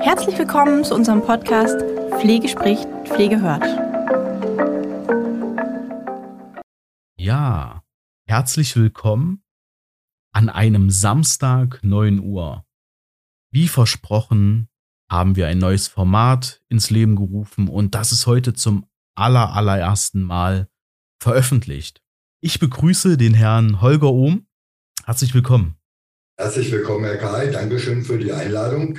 Herzlich willkommen zu unserem Podcast Pflege spricht, Pflege hört. Ja, herzlich willkommen an einem Samstag 9 Uhr. Wie versprochen haben wir ein neues Format ins Leben gerufen und das ist heute zum aller, allerersten Mal veröffentlicht. Ich begrüße den Herrn Holger Ohm. Herzlich willkommen. Herzlich willkommen, Herr Karl. Dankeschön für die Einladung.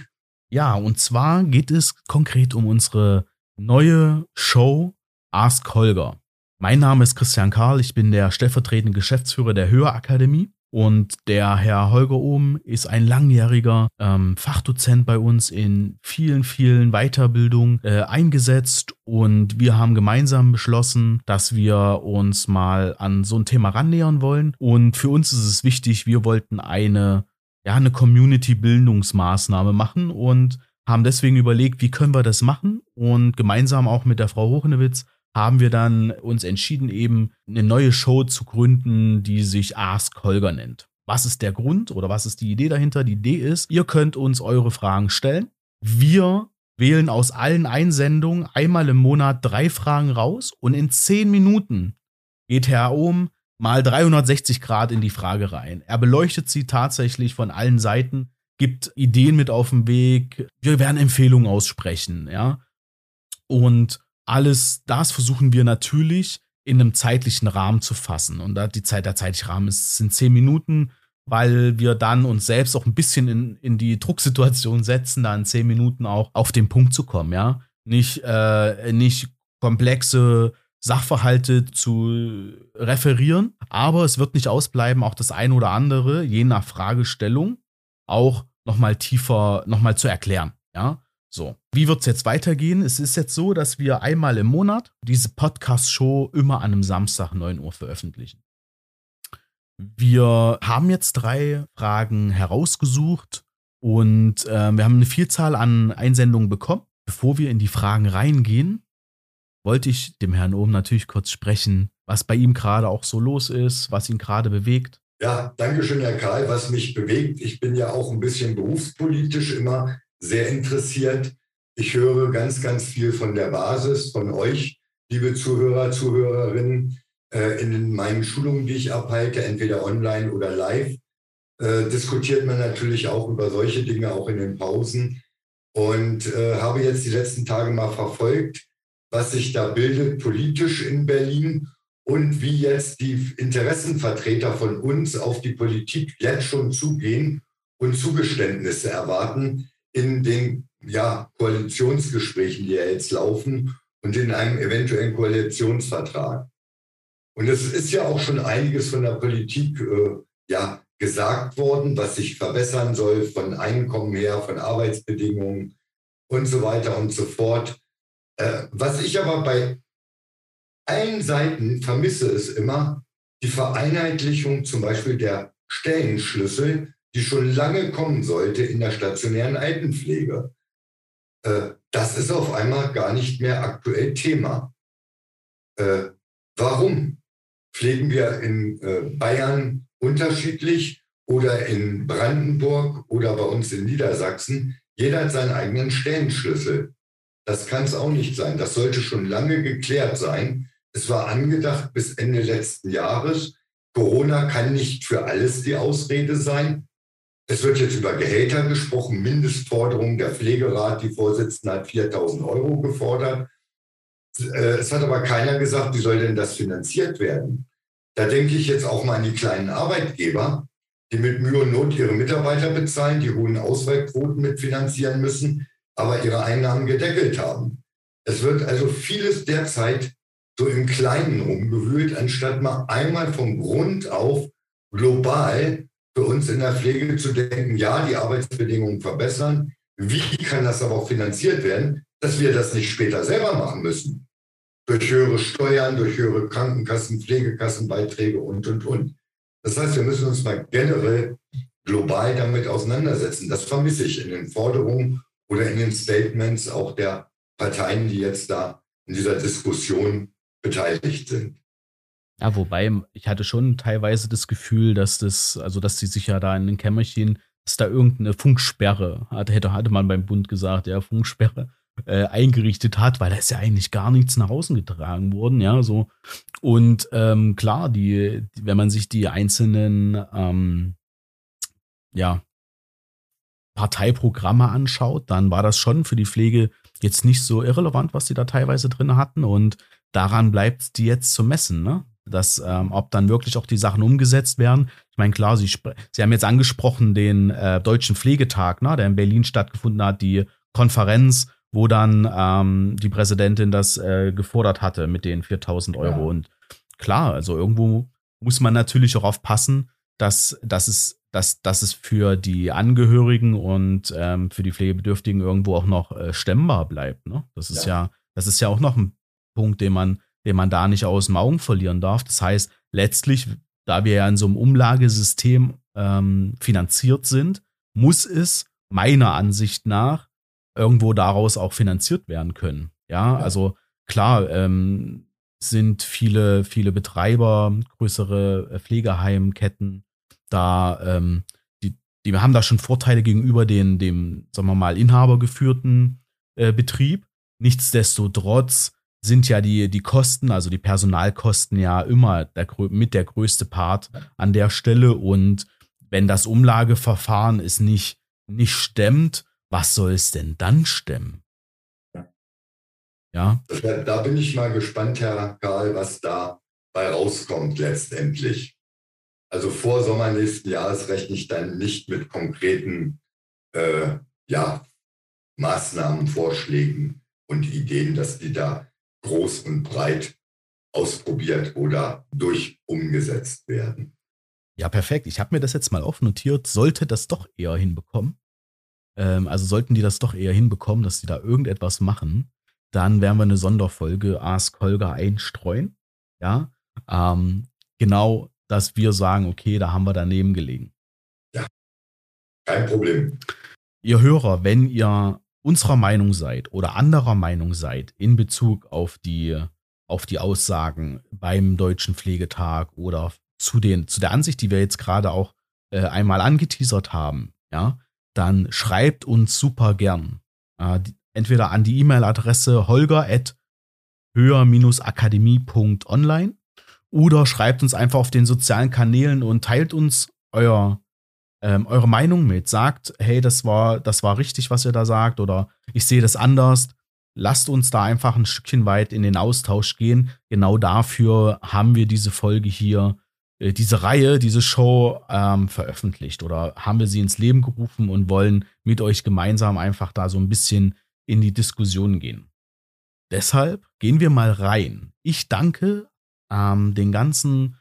Ja, und zwar geht es konkret um unsere neue Show Ask Holger. Mein Name ist Christian Karl, ich bin der stellvertretende Geschäftsführer der Höherakademie und der Herr Holger Ohm ist ein langjähriger ähm, Fachdozent bei uns in vielen, vielen Weiterbildungen äh, eingesetzt. Und wir haben gemeinsam beschlossen, dass wir uns mal an so ein Thema rannähern wollen. Und für uns ist es wichtig, wir wollten eine, ja, eine Community-Bildungsmaßnahme machen und haben deswegen überlegt, wie können wir das machen? Und gemeinsam auch mit der Frau Hochnewitz haben wir dann uns entschieden, eben eine neue Show zu gründen, die sich Ask Holger nennt. Was ist der Grund oder was ist die Idee dahinter? Die Idee ist, ihr könnt uns eure Fragen stellen. Wir wählen aus allen Einsendungen einmal im Monat drei Fragen raus und in zehn Minuten geht Herr Ohm mal 360 Grad in die Frage rein. Er beleuchtet sie tatsächlich von allen Seiten, gibt Ideen mit auf den Weg. Wir werden Empfehlungen aussprechen, ja. Und alles das versuchen wir natürlich in einem zeitlichen Rahmen zu fassen. Und da die Zeit, der zeitliche Rahmen ist, sind zehn Minuten, weil wir dann uns selbst auch ein bisschen in, in die Drucksituation setzen, da in zehn Minuten auch auf den Punkt zu kommen, ja. Nicht, äh, nicht komplexe Sachverhalte zu referieren, aber es wird nicht ausbleiben, auch das eine oder andere, je nach Fragestellung, auch nochmal tiefer, nochmal zu erklären, ja. So, wie wird es jetzt weitergehen? Es ist jetzt so, dass wir einmal im Monat diese Podcast-Show immer an einem Samstag 9 Uhr veröffentlichen. Wir haben jetzt drei Fragen herausgesucht und äh, wir haben eine Vielzahl an Einsendungen bekommen. Bevor wir in die Fragen reingehen, wollte ich dem Herrn Ohm natürlich kurz sprechen, was bei ihm gerade auch so los ist, was ihn gerade bewegt. Ja, danke schön, Herr Karl, was mich bewegt. Ich bin ja auch ein bisschen berufspolitisch immer sehr interessiert. Ich höre ganz, ganz viel von der Basis, von euch, liebe Zuhörer, Zuhörerinnen, äh, in meinen Schulungen, die ich abhalte, entweder online oder live. Äh, diskutiert man natürlich auch über solche Dinge, auch in den Pausen. Und äh, habe jetzt die letzten Tage mal verfolgt, was sich da bildet politisch in Berlin und wie jetzt die Interessenvertreter von uns auf die Politik jetzt schon zugehen und Zugeständnisse erwarten in den ja, Koalitionsgesprächen, die ja jetzt laufen und in einem eventuellen Koalitionsvertrag. Und es ist ja auch schon einiges von der Politik äh, ja, gesagt worden, was sich verbessern soll, von Einkommen her, von Arbeitsbedingungen und so weiter und so fort. Äh, was ich aber bei allen Seiten vermisse, ist immer die Vereinheitlichung zum Beispiel der Stellenschlüssel die schon lange kommen sollte in der stationären Altenpflege. Äh, das ist auf einmal gar nicht mehr aktuell Thema. Äh, warum pflegen wir in äh, Bayern unterschiedlich oder in Brandenburg oder bei uns in Niedersachsen? Jeder hat seinen eigenen Stellenschlüssel. Das kann es auch nicht sein. Das sollte schon lange geklärt sein. Es war angedacht bis Ende letzten Jahres. Corona kann nicht für alles die Ausrede sein. Es wird jetzt über Gehälter gesprochen, Mindestforderung. Der Pflegerat, die Vorsitzende, hat 4000 Euro gefordert. Äh, es hat aber keiner gesagt, wie soll denn das finanziert werden? Da denke ich jetzt auch mal an die kleinen Arbeitgeber, die mit Mühe und Not ihre Mitarbeiter bezahlen, die hohen Auswahlquoten mitfinanzieren müssen, aber ihre Einnahmen gedeckelt haben. Es wird also vieles derzeit so im Kleinen rumgewühlt, anstatt mal einmal vom Grund auf global für uns in der Pflege zu denken, ja, die Arbeitsbedingungen verbessern. Wie kann das aber auch finanziert werden, dass wir das nicht später selber machen müssen? Durch höhere Steuern, durch höhere Krankenkassen, Pflegekassenbeiträge und, und, und. Das heißt, wir müssen uns mal generell global damit auseinandersetzen. Das vermisse ich in den Forderungen oder in den Statements auch der Parteien, die jetzt da in dieser Diskussion beteiligt sind. Ja, wobei, ich hatte schon teilweise das Gefühl, dass das, also dass sie sich ja da in den Kämmerchen, dass da irgendeine Funksperre, hatte, hatte man beim Bund gesagt, ja, Funksperre, äh, eingerichtet hat, weil da ist ja eigentlich gar nichts nach außen getragen worden, ja, so. Und ähm, klar, die, die, wenn man sich die einzelnen, ähm, ja, Parteiprogramme anschaut, dann war das schon für die Pflege jetzt nicht so irrelevant, was die da teilweise drin hatten. Und daran bleibt die jetzt zu messen, ne? Dass, ähm, ob dann wirklich auch die Sachen umgesetzt werden. Ich meine, klar, Sie, Sie haben jetzt angesprochen den äh, Deutschen Pflegetag, ne, der in Berlin stattgefunden hat, die Konferenz, wo dann ähm, die Präsidentin das äh, gefordert hatte mit den 4000 Euro. Ja. Und klar, also irgendwo muss man natürlich auch aufpassen, dass, dass, es, dass, dass es für die Angehörigen und ähm, für die Pflegebedürftigen irgendwo auch noch äh, stemmbar bleibt. Ne? Das ist ja. ja, das ist ja auch noch ein Punkt, den man, den man da nicht aus dem Augen verlieren darf. Das heißt, letztlich, da wir ja in so einem Umlagesystem ähm, finanziert sind, muss es meiner Ansicht nach irgendwo daraus auch finanziert werden können. Ja, ja. also klar, ähm, sind viele, viele Betreiber, größere äh, Pflegeheimketten da, ähm, die, die haben da schon Vorteile gegenüber den, dem, sagen wir mal, inhabergeführten äh, Betrieb. Nichtsdestotrotz sind ja die, die Kosten, also die Personalkosten ja immer der, mit der größte Part an der Stelle. Und wenn das Umlageverfahren es nicht, nicht stemmt, was soll es denn dann stemmen? Ja. Da bin ich mal gespannt, Herr Karl, was da bei rauskommt letztendlich. Also vor Sommer nächsten Jahres rechne ich dann nicht mit konkreten äh, ja, Maßnahmen, Vorschlägen und Ideen, dass die da groß und breit ausprobiert oder durch umgesetzt werden. Ja, perfekt. Ich habe mir das jetzt mal aufnotiert. Sollte das doch eher hinbekommen, ähm, also sollten die das doch eher hinbekommen, dass die da irgendetwas machen, dann werden wir eine Sonderfolge Ask Holger einstreuen. Ja, ähm, genau, dass wir sagen, okay, da haben wir daneben gelegen. Ja, kein Problem. Ihr Hörer, wenn ihr unserer Meinung seid oder anderer Meinung seid in Bezug auf die, auf die Aussagen beim Deutschen Pflegetag oder zu, den, zu der Ansicht, die wir jetzt gerade auch äh, einmal angeteasert haben, ja, dann schreibt uns super gern. Äh, entweder an die E-Mail-Adresse holger at höher-akademie.online oder schreibt uns einfach auf den sozialen Kanälen und teilt uns euer, ähm, eure Meinung mit. Sagt, hey, das war, das war richtig, was ihr da sagt, oder ich sehe das anders. Lasst uns da einfach ein Stückchen weit in den Austausch gehen. Genau dafür haben wir diese Folge hier äh, diese Reihe, diese Show ähm, veröffentlicht oder haben wir sie ins Leben gerufen und wollen mit euch gemeinsam einfach da so ein bisschen in die Diskussion gehen. Deshalb gehen wir mal rein. Ich danke ähm, den ganzen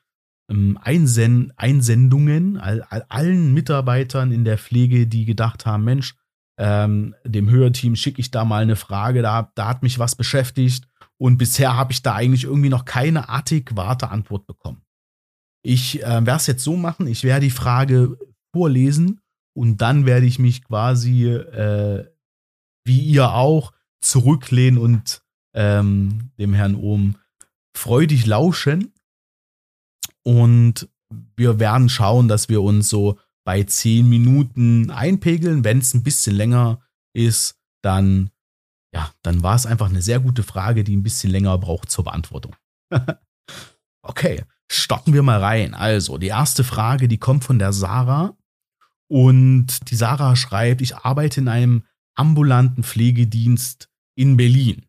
Einsen Einsendungen, all, all, allen Mitarbeitern in der Pflege, die gedacht haben, Mensch, ähm, dem Hörteam schicke ich da mal eine Frage, da, da hat mich was beschäftigt und bisher habe ich da eigentlich irgendwie noch keine adäquate Antwort bekommen. Ich äh, werde es jetzt so machen, ich werde die Frage vorlesen und dann werde ich mich quasi, äh, wie ihr auch, zurücklehnen und ähm, dem Herrn Ohm freudig lauschen. Und wir werden schauen, dass wir uns so bei zehn Minuten einpegeln. Wenn es ein bisschen länger ist, dann, ja, dann war es einfach eine sehr gute Frage, die ein bisschen länger braucht zur Beantwortung. okay, starten wir mal rein. Also, die erste Frage, die kommt von der Sarah. Und die Sarah schreibt, ich arbeite in einem ambulanten Pflegedienst in Berlin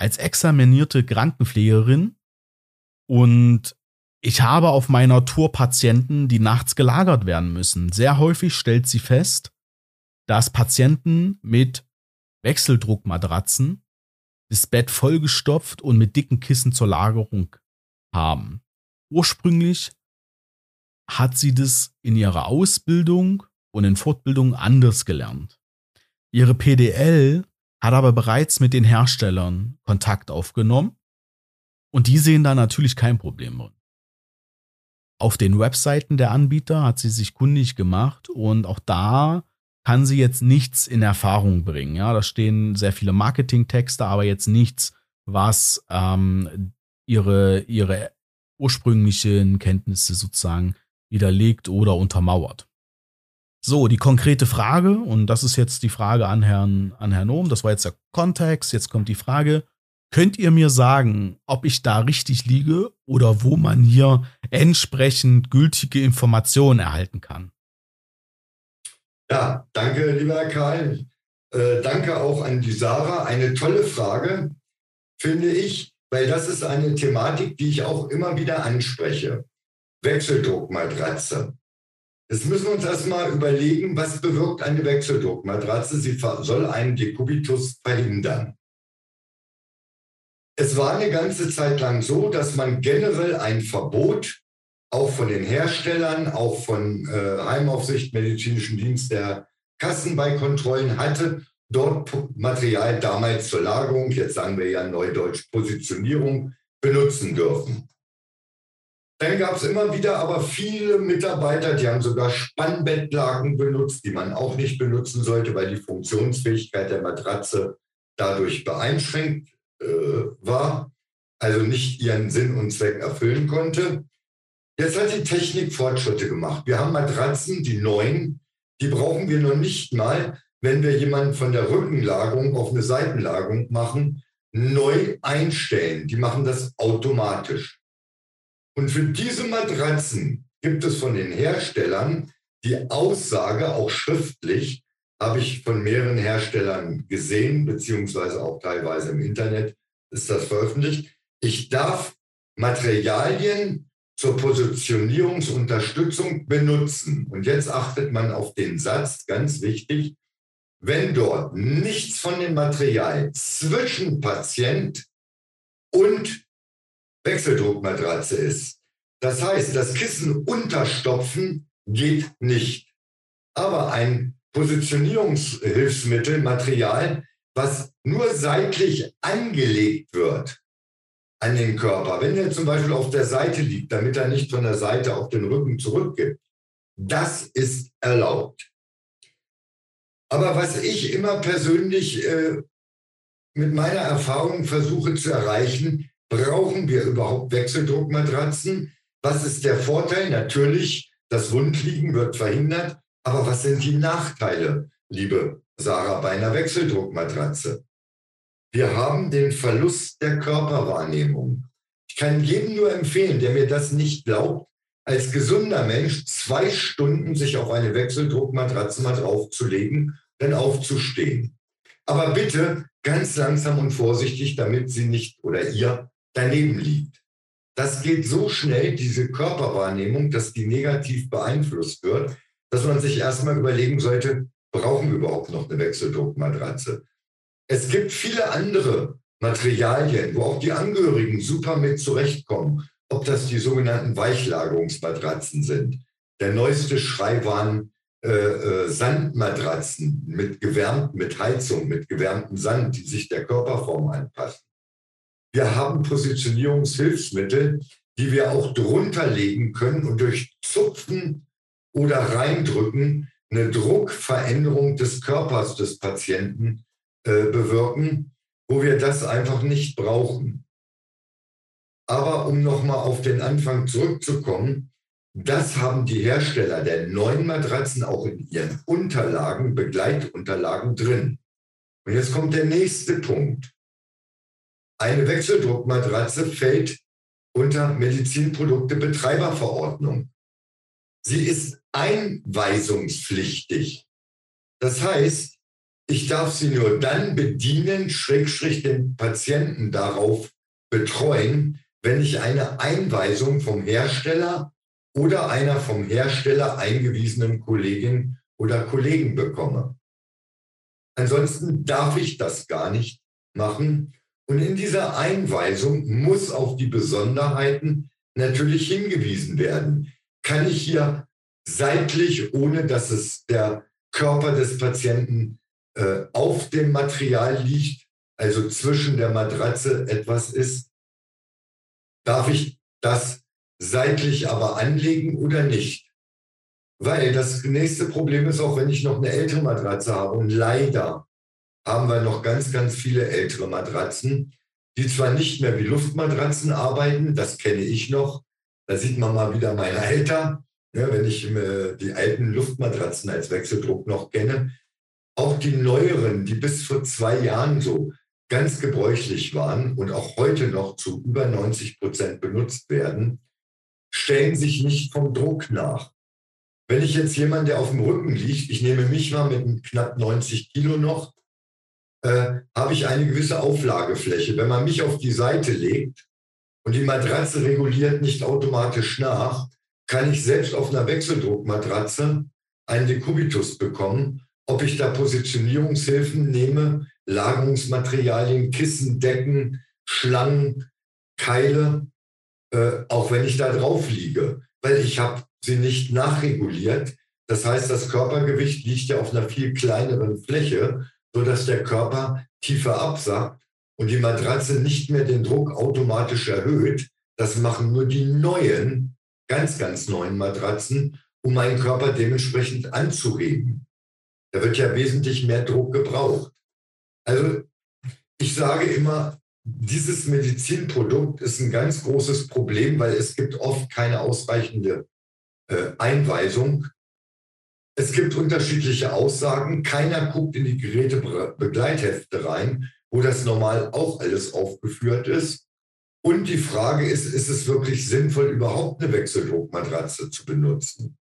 als examinierte Krankenpflegerin und ich habe auf meiner Tour Patienten, die nachts gelagert werden müssen. Sehr häufig stellt sie fest, dass Patienten mit Wechseldruckmatratzen das Bett vollgestopft und mit dicken Kissen zur Lagerung haben ursprünglich hat sie das in ihrer Ausbildung und in Fortbildung anders gelernt. Ihre PDL hat aber bereits mit den Herstellern Kontakt aufgenommen und die sehen da natürlich kein Problem drin. Auf den Webseiten der Anbieter hat sie sich kundig gemacht und auch da kann sie jetzt nichts in Erfahrung bringen. Ja, da stehen sehr viele Marketingtexte, aber jetzt nichts, was ähm, ihre, ihre ursprünglichen Kenntnisse sozusagen widerlegt oder untermauert. So, die konkrete Frage, und das ist jetzt die Frage an Herrn, an Herrn Ohm, das war jetzt der Kontext, jetzt kommt die Frage, könnt ihr mir sagen, ob ich da richtig liege oder wo man hier entsprechend gültige Informationen erhalten kann? Ja, danke, lieber Karl. Äh, danke auch an die Sarah. Eine tolle Frage, finde ich, weil das ist eine Thematik, die ich auch immer wieder anspreche. Wechseldruckmatratze. Jetzt müssen wir uns erstmal überlegen, was bewirkt eine Wechseldruckmatratze? Sie soll einen Dekubitus verhindern. Es war eine ganze Zeit lang so, dass man generell ein Verbot, auch von den Herstellern, auch von äh, Heimaufsicht, medizinischen Dienst der Kassen bei Kontrollen hatte, dort Material damals zur Lagerung, jetzt sagen wir ja Neudeutsch Positionierung, benutzen dürfen. Dann gab es immer wieder aber viele Mitarbeiter, die haben sogar Spannbettlaken benutzt, die man auch nicht benutzen sollte, weil die Funktionsfähigkeit der Matratze dadurch beeinschränkt war, also nicht ihren Sinn und Zweck erfüllen konnte. Jetzt hat die Technik Fortschritte gemacht. Wir haben Matratzen, die neuen, die brauchen wir noch nicht mal, wenn wir jemanden von der Rückenlagerung auf eine Seitenlagerung machen, neu einstellen. Die machen das automatisch. Und für diese Matratzen gibt es von den Herstellern die Aussage, auch schriftlich, habe ich von mehreren Herstellern gesehen, beziehungsweise auch teilweise im Internet ist das veröffentlicht. Ich darf Materialien zur Positionierungsunterstützung benutzen. Und jetzt achtet man auf den Satz, ganz wichtig, wenn dort nichts von dem Material zwischen Patient und Wechseldruckmatratze ist. Das heißt, das Kissen unterstopfen geht nicht. Aber ein Positionierungshilfsmittel, Material, was nur seitlich angelegt wird an den Körper, wenn er zum Beispiel auf der Seite liegt, damit er nicht von der Seite auf den Rücken zurückgibt, das ist erlaubt. Aber was ich immer persönlich äh, mit meiner Erfahrung versuche zu erreichen, Brauchen wir überhaupt Wechseldruckmatratzen? Was ist der Vorteil? Natürlich, das Wundliegen wird verhindert. Aber was sind die Nachteile, liebe Sarah, bei einer Wechseldruckmatratze? Wir haben den Verlust der Körperwahrnehmung. Ich kann jedem nur empfehlen, der mir das nicht glaubt, als gesunder Mensch zwei Stunden sich auf eine Wechseldruckmatratze mal draufzulegen, dann aufzustehen. Aber bitte ganz langsam und vorsichtig, damit sie nicht oder ihr daneben liegt. Das geht so schnell, diese Körperwahrnehmung, dass die negativ beeinflusst wird, dass man sich erstmal überlegen sollte, brauchen wir überhaupt noch eine Wechseldruckmatratze? Es gibt viele andere Materialien, wo auch die Angehörigen super mit zurechtkommen. Ob das die sogenannten Weichlagerungsmatratzen sind. Der neueste Schrei waren äh, äh, Sandmatratzen mit gewärmt, mit Heizung, mit gewärmtem Sand, die sich der Körperform anpassen. Wir haben Positionierungshilfsmittel, die wir auch drunter legen können und durch Zupfen oder Reindrücken eine Druckveränderung des Körpers des Patienten äh, bewirken, wo wir das einfach nicht brauchen. Aber um nochmal auf den Anfang zurückzukommen, das haben die Hersteller der neuen Matratzen auch in ihren Unterlagen, Begleitunterlagen drin. Und jetzt kommt der nächste Punkt. Eine Wechseldruckmatratze fällt unter Medizinprodukte-Betreiberverordnung. Sie ist einweisungspflichtig. Das heißt, ich darf sie nur dann bedienen, schrägstrich den Patienten darauf betreuen, wenn ich eine Einweisung vom Hersteller oder einer vom Hersteller eingewiesenen Kollegin oder Kollegen bekomme. Ansonsten darf ich das gar nicht machen und in dieser Einweisung muss auf die Besonderheiten natürlich hingewiesen werden. Kann ich hier seitlich, ohne dass es der Körper des Patienten äh, auf dem Material liegt, also zwischen der Matratze etwas ist, darf ich das seitlich aber anlegen oder nicht? Weil das nächste Problem ist auch, wenn ich noch eine ältere Matratze habe. Und leider haben wir noch ganz, ganz viele ältere Matratzen, die zwar nicht mehr wie Luftmatratzen arbeiten, das kenne ich noch, Da sieht man mal wieder mein Alter, ja, wenn ich die alten Luftmatratzen als Wechseldruck noch kenne. Auch die neueren, die bis vor zwei Jahren so ganz gebräuchlich waren und auch heute noch zu über 90 Prozent benutzt werden, stellen sich nicht vom Druck nach. Wenn ich jetzt jemand, der auf dem Rücken liegt, ich nehme mich mal mit knapp 90 Kilo noch, äh, habe ich eine gewisse Auflagefläche. Wenn man mich auf die Seite legt und die Matratze reguliert nicht automatisch nach, kann ich selbst auf einer Wechseldruckmatratze einen Dekubitus bekommen. Ob ich da Positionierungshilfen nehme, Lagerungsmaterialien, Kissen, Decken, Schlangen, Keile, äh, auch wenn ich da drauf liege, weil ich habe sie nicht nachreguliert. Das heißt, das Körpergewicht liegt ja auf einer viel kleineren Fläche, sodass der Körper tiefer absackt und die Matratze nicht mehr den Druck automatisch erhöht. Das machen nur die neuen, ganz, ganz neuen Matratzen, um meinen Körper dementsprechend anzuregen. Da wird ja wesentlich mehr Druck gebraucht. Also ich sage immer, dieses Medizinprodukt ist ein ganz großes Problem, weil es gibt oft keine ausreichende äh, Einweisung. Es gibt unterschiedliche Aussagen. Keiner guckt in die Gerätebegleithefte rein, wo das normal auch alles aufgeführt ist. Und die Frage ist, ist es wirklich sinnvoll, überhaupt eine Wechseldruckmatratze zu benutzen?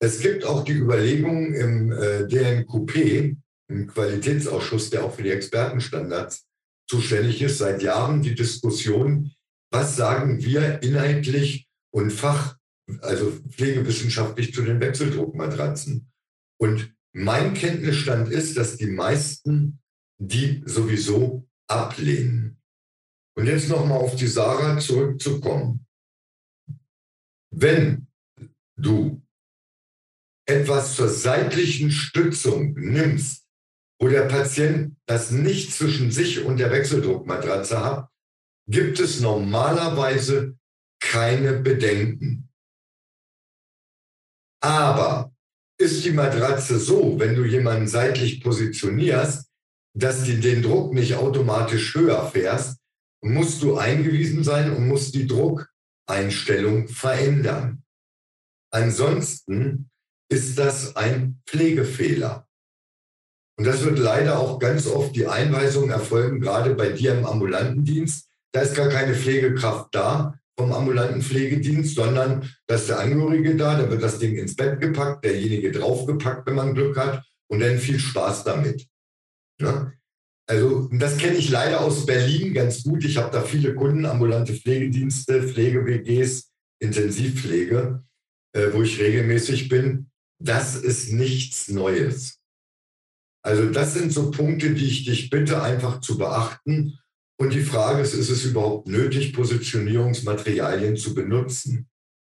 Es gibt auch die Überlegung im äh, DNQP, im Qualitätsausschuss, der auch für die Expertenstandards zuständig ist, seit Jahren die Diskussion, was sagen wir inhaltlich und fach, also pflegewissenschaftlich zu den Wechseldruckmatratzen. Und mein Kenntnisstand ist, dass die meisten die sowieso ablehnen. Und jetzt nochmal auf die Sarah zurückzukommen. Wenn du etwas zur seitlichen Stützung nimmst, wo der Patient das nicht zwischen sich und der Wechseldruckmatratze hat, gibt es normalerweise keine Bedenken. Aber ist die Matratze so, wenn du jemanden seitlich positionierst, dass du den Druck nicht automatisch höher fährst, musst du eingewiesen sein und musst die Druckeinstellung verändern. Ansonsten ist das ein Pflegefehler. Und das wird leider auch ganz oft die Einweisung erfolgen, gerade bei dir im ambulanten Dienst. Da ist gar keine Pflegekraft da vom ambulanten Pflegedienst, sondern da ist der Angehörige da, da wird das Ding ins Bett gepackt, derjenige draufgepackt, wenn man Glück hat, und dann viel Spaß damit. Ja? Also das kenne ich leider aus Berlin ganz gut. Ich habe da viele Kunden, ambulante Pflegedienste, Pflege-WGs, Intensivpflege, äh, wo ich regelmäßig bin. Das ist nichts Neues. Also das sind so Punkte, die ich dich bitte einfach zu beachten. Und die Frage ist, ist es überhaupt nötig, Positionierungsmaterialien zu benutzen?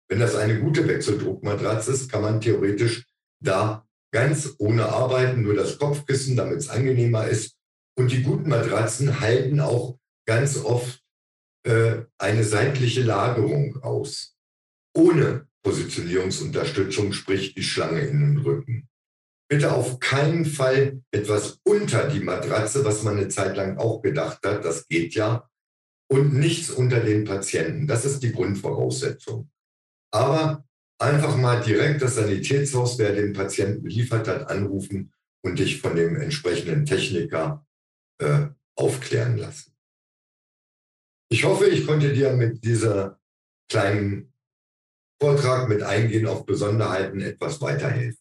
Wenn das eine gute Wechseldruckmatratze ist, kann man theoretisch da ganz ohne arbeiten, nur das Kopfkissen, damit es angenehmer ist. Und die guten Matratzen halten auch ganz oft äh, eine seitliche Lagerung aus. Ohne Positionierungsunterstützung, sprich die Schlange in den Rücken bitte auf keinen Fall etwas unter die Matratze, was man eine Zeit lang auch gedacht hat, das geht ja, und nichts unter den Patienten. Das ist die Grundvoraussetzung. Aber einfach mal direkt das Sanitätshaus, wer den Patienten beliefert hat, anrufen und dich von dem entsprechenden Techniker äh, aufklären lassen. Ich hoffe, ich konnte dir mit dieser kleinen Vortrag mit Eingehen auf Besonderheiten etwas weiterhelfen.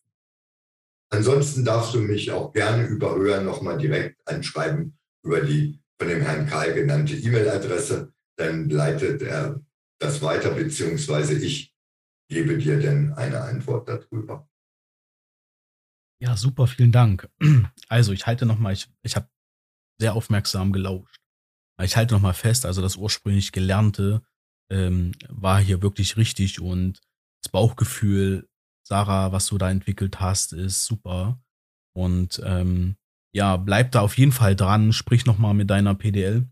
Ansonsten darfst du mich auch gerne über Höher nochmal direkt anschreiben über die von dem Herrn Karl genannte E-Mail-Adresse. Dann leitet er das weiter, beziehungsweise ich gebe dir dann eine Antwort darüber. Ja, super, vielen Dank. Also ich halte nochmal, ich, ich habe sehr aufmerksam gelauscht. Ich halte nochmal fest, also das ursprünglich Gelernte ähm, war hier wirklich richtig und das Bauchgefühl Sarah, was du da entwickelt hast, ist super. Und ähm, ja, bleib da auf jeden Fall dran, sprich nochmal mit deiner PDL.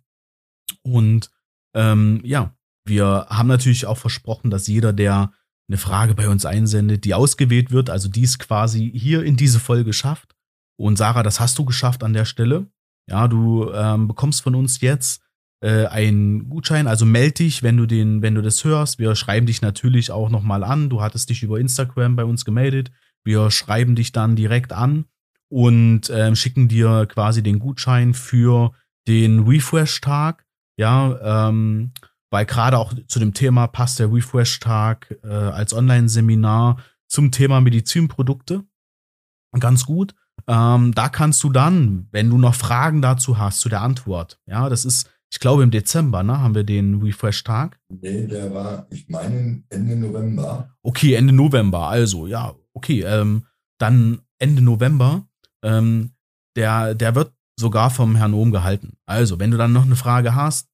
Und ähm, ja, wir haben natürlich auch versprochen, dass jeder, der eine Frage bei uns einsendet, die ausgewählt wird, also dies quasi hier in diese Folge schafft. Und Sarah, das hast du geschafft an der Stelle. Ja, du ähm, bekommst von uns jetzt äh, einen Gutschein. Also melde dich, wenn du den, wenn du das hörst. Wir schreiben dich natürlich auch nochmal an. Du hattest dich über Instagram bei uns gemeldet. Wir schreiben dich dann direkt an und äh, schicken dir quasi den Gutschein für den Refresh-Tag. Ja, ähm, weil gerade auch zu dem Thema passt der Refresh-Tag äh, als Online-Seminar zum Thema Medizinprodukte ganz gut. Ähm, da kannst du dann, wenn du noch Fragen dazu hast, zu der Antwort, ja, das ist, ich glaube im Dezember, ne, haben wir den Refresh-Tag. Nee, der war, ich meine, Ende November. Okay, Ende November, also, ja, okay, ähm, dann Ende November, ähm, der, der wird sogar vom Herrn Ohm gehalten. Also, wenn du dann noch eine Frage hast,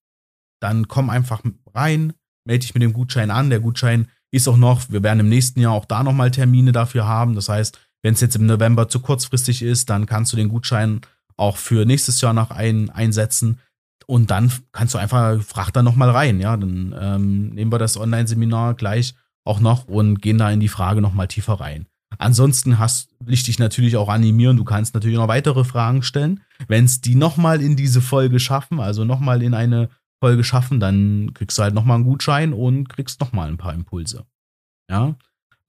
dann komm einfach rein, melde dich mit dem Gutschein an. Der Gutschein ist auch noch, wir werden im nächsten Jahr auch da nochmal Termine dafür haben. Das heißt, wenn es jetzt im November zu kurzfristig ist, dann kannst du den Gutschein auch für nächstes Jahr noch ein, einsetzen. Und dann kannst du einfach, frag da nochmal rein, ja. Dann ähm, nehmen wir das Online-Seminar gleich auch noch und gehen da in die Frage nochmal tiefer rein. Ansonsten hast, will ich dich natürlich auch animieren. Du kannst natürlich noch weitere Fragen stellen. Wenn es die nochmal in diese Folge schaffen, also nochmal in eine Folge schaffen, dann kriegst du halt nochmal einen Gutschein und kriegst nochmal ein paar Impulse. Ja.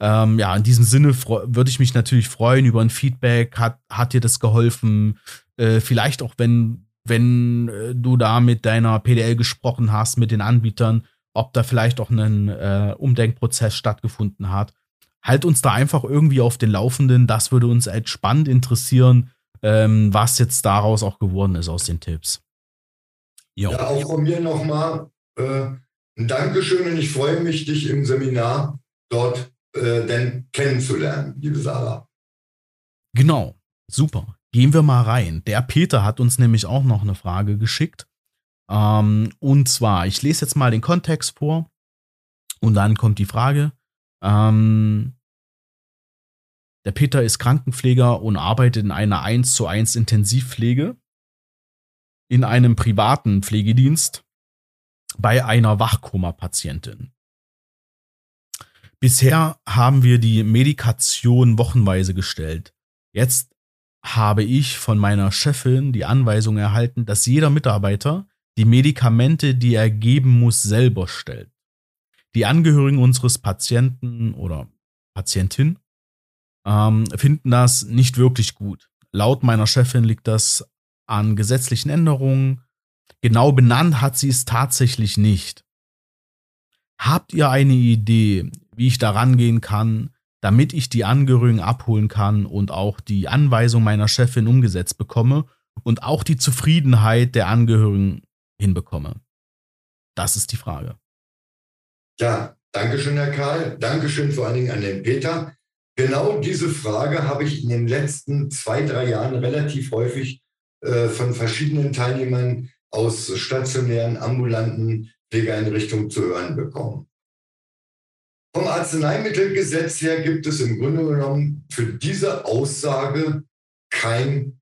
Ähm, ja, in diesem Sinne würde ich mich natürlich freuen über ein Feedback. Hat, hat dir das geholfen? Äh, vielleicht auch, wenn, wenn äh, du da mit deiner PDL gesprochen hast, mit den Anbietern, ob da vielleicht auch ein äh, Umdenkprozess stattgefunden hat halt uns da einfach irgendwie auf den Laufenden. Das würde uns echt spannend interessieren, ähm, was jetzt daraus auch geworden ist aus den Tipps. Jo. Ja, auch von mir nochmal äh, ein Dankeschön und ich freue mich, dich im Seminar dort äh, denn kennenzulernen, liebe Sarah. Genau, super. Gehen wir mal rein. Der Peter hat uns nämlich auch noch eine Frage geschickt. Ähm, und zwar, ich lese jetzt mal den Kontext vor und dann kommt die Frage. Ähm, der Peter ist Krankenpfleger und arbeitet in einer 1 zu 1 Intensivpflege in einem privaten Pflegedienst bei einer Wachkoma-Patientin. Bisher haben wir die Medikation wochenweise gestellt. Jetzt habe ich von meiner Chefin die Anweisung erhalten, dass jeder Mitarbeiter die Medikamente, die er geben muss, selber stellt. Die Angehörigen unseres Patienten oder Patientin ähm, finden das nicht wirklich gut. Laut meiner Chefin liegt das an gesetzlichen Änderungen. Genau benannt hat sie es tatsächlich nicht. Habt ihr eine Idee, wie ich da rangehen kann, damit ich die Angehörigen abholen kann und auch die Anweisung meiner Chefin umgesetzt bekomme und auch die Zufriedenheit der Angehörigen hinbekomme? Das ist die Frage. Ja, danke schön, Herr Karl. Dankeschön vor allen Dingen an den Peter. Genau diese Frage habe ich in den letzten zwei, drei Jahren relativ häufig äh, von verschiedenen Teilnehmern aus stationären, ambulanten Pflegeeinrichtungen zu hören bekommen. Vom Arzneimittelgesetz her gibt es im Grunde genommen für diese Aussage keine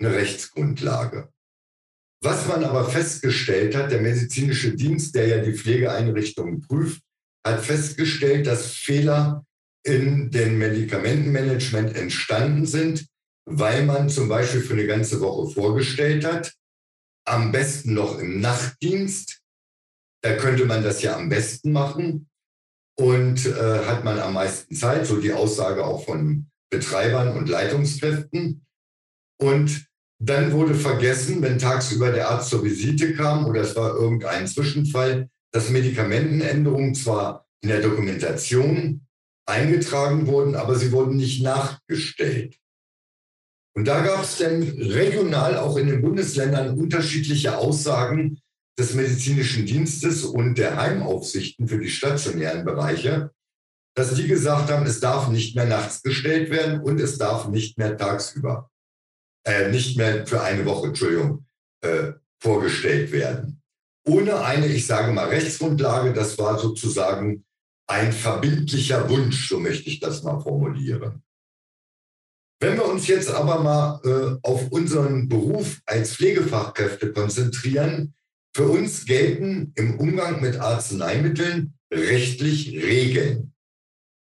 Rechtsgrundlage. Was man aber festgestellt hat, der medizinische Dienst, der ja die Pflegeeinrichtungen prüft, hat festgestellt, dass Fehler in dem Medikamentenmanagement entstanden sind, weil man zum Beispiel für eine ganze Woche vorgestellt hat, am besten noch im Nachtdienst. Da könnte man das ja am besten machen und äh, hat man am meisten Zeit, so die Aussage auch von Betreibern und Leitungskräften. Und dann wurde vergessen, wenn tagsüber der Arzt zur Visite kam oder es war irgendein Zwischenfall, dass Medikamentenänderungen zwar in der Dokumentation eingetragen wurden, aber sie wurden nicht nachgestellt. Und da gab es dann regional auch in den Bundesländern unterschiedliche Aussagen des medizinischen Dienstes und der Heimaufsichten für die stationären Bereiche, dass die gesagt haben, es darf nicht mehr nachts gestellt werden und es darf nicht mehr tagsüber äh, nicht mehr für eine Woche, Entschuldigung, äh, vorgestellt werden. Ohne eine, ich sage mal, Rechtsgrundlage, das war sozusagen ein verbindlicher Wunsch, so möchte ich das mal formulieren. Wenn wir uns jetzt aber mal äh, auf unseren Beruf als Pflegefachkräfte konzentrieren, für uns gelten im Umgang mit Arzneimitteln rechtlich Regeln.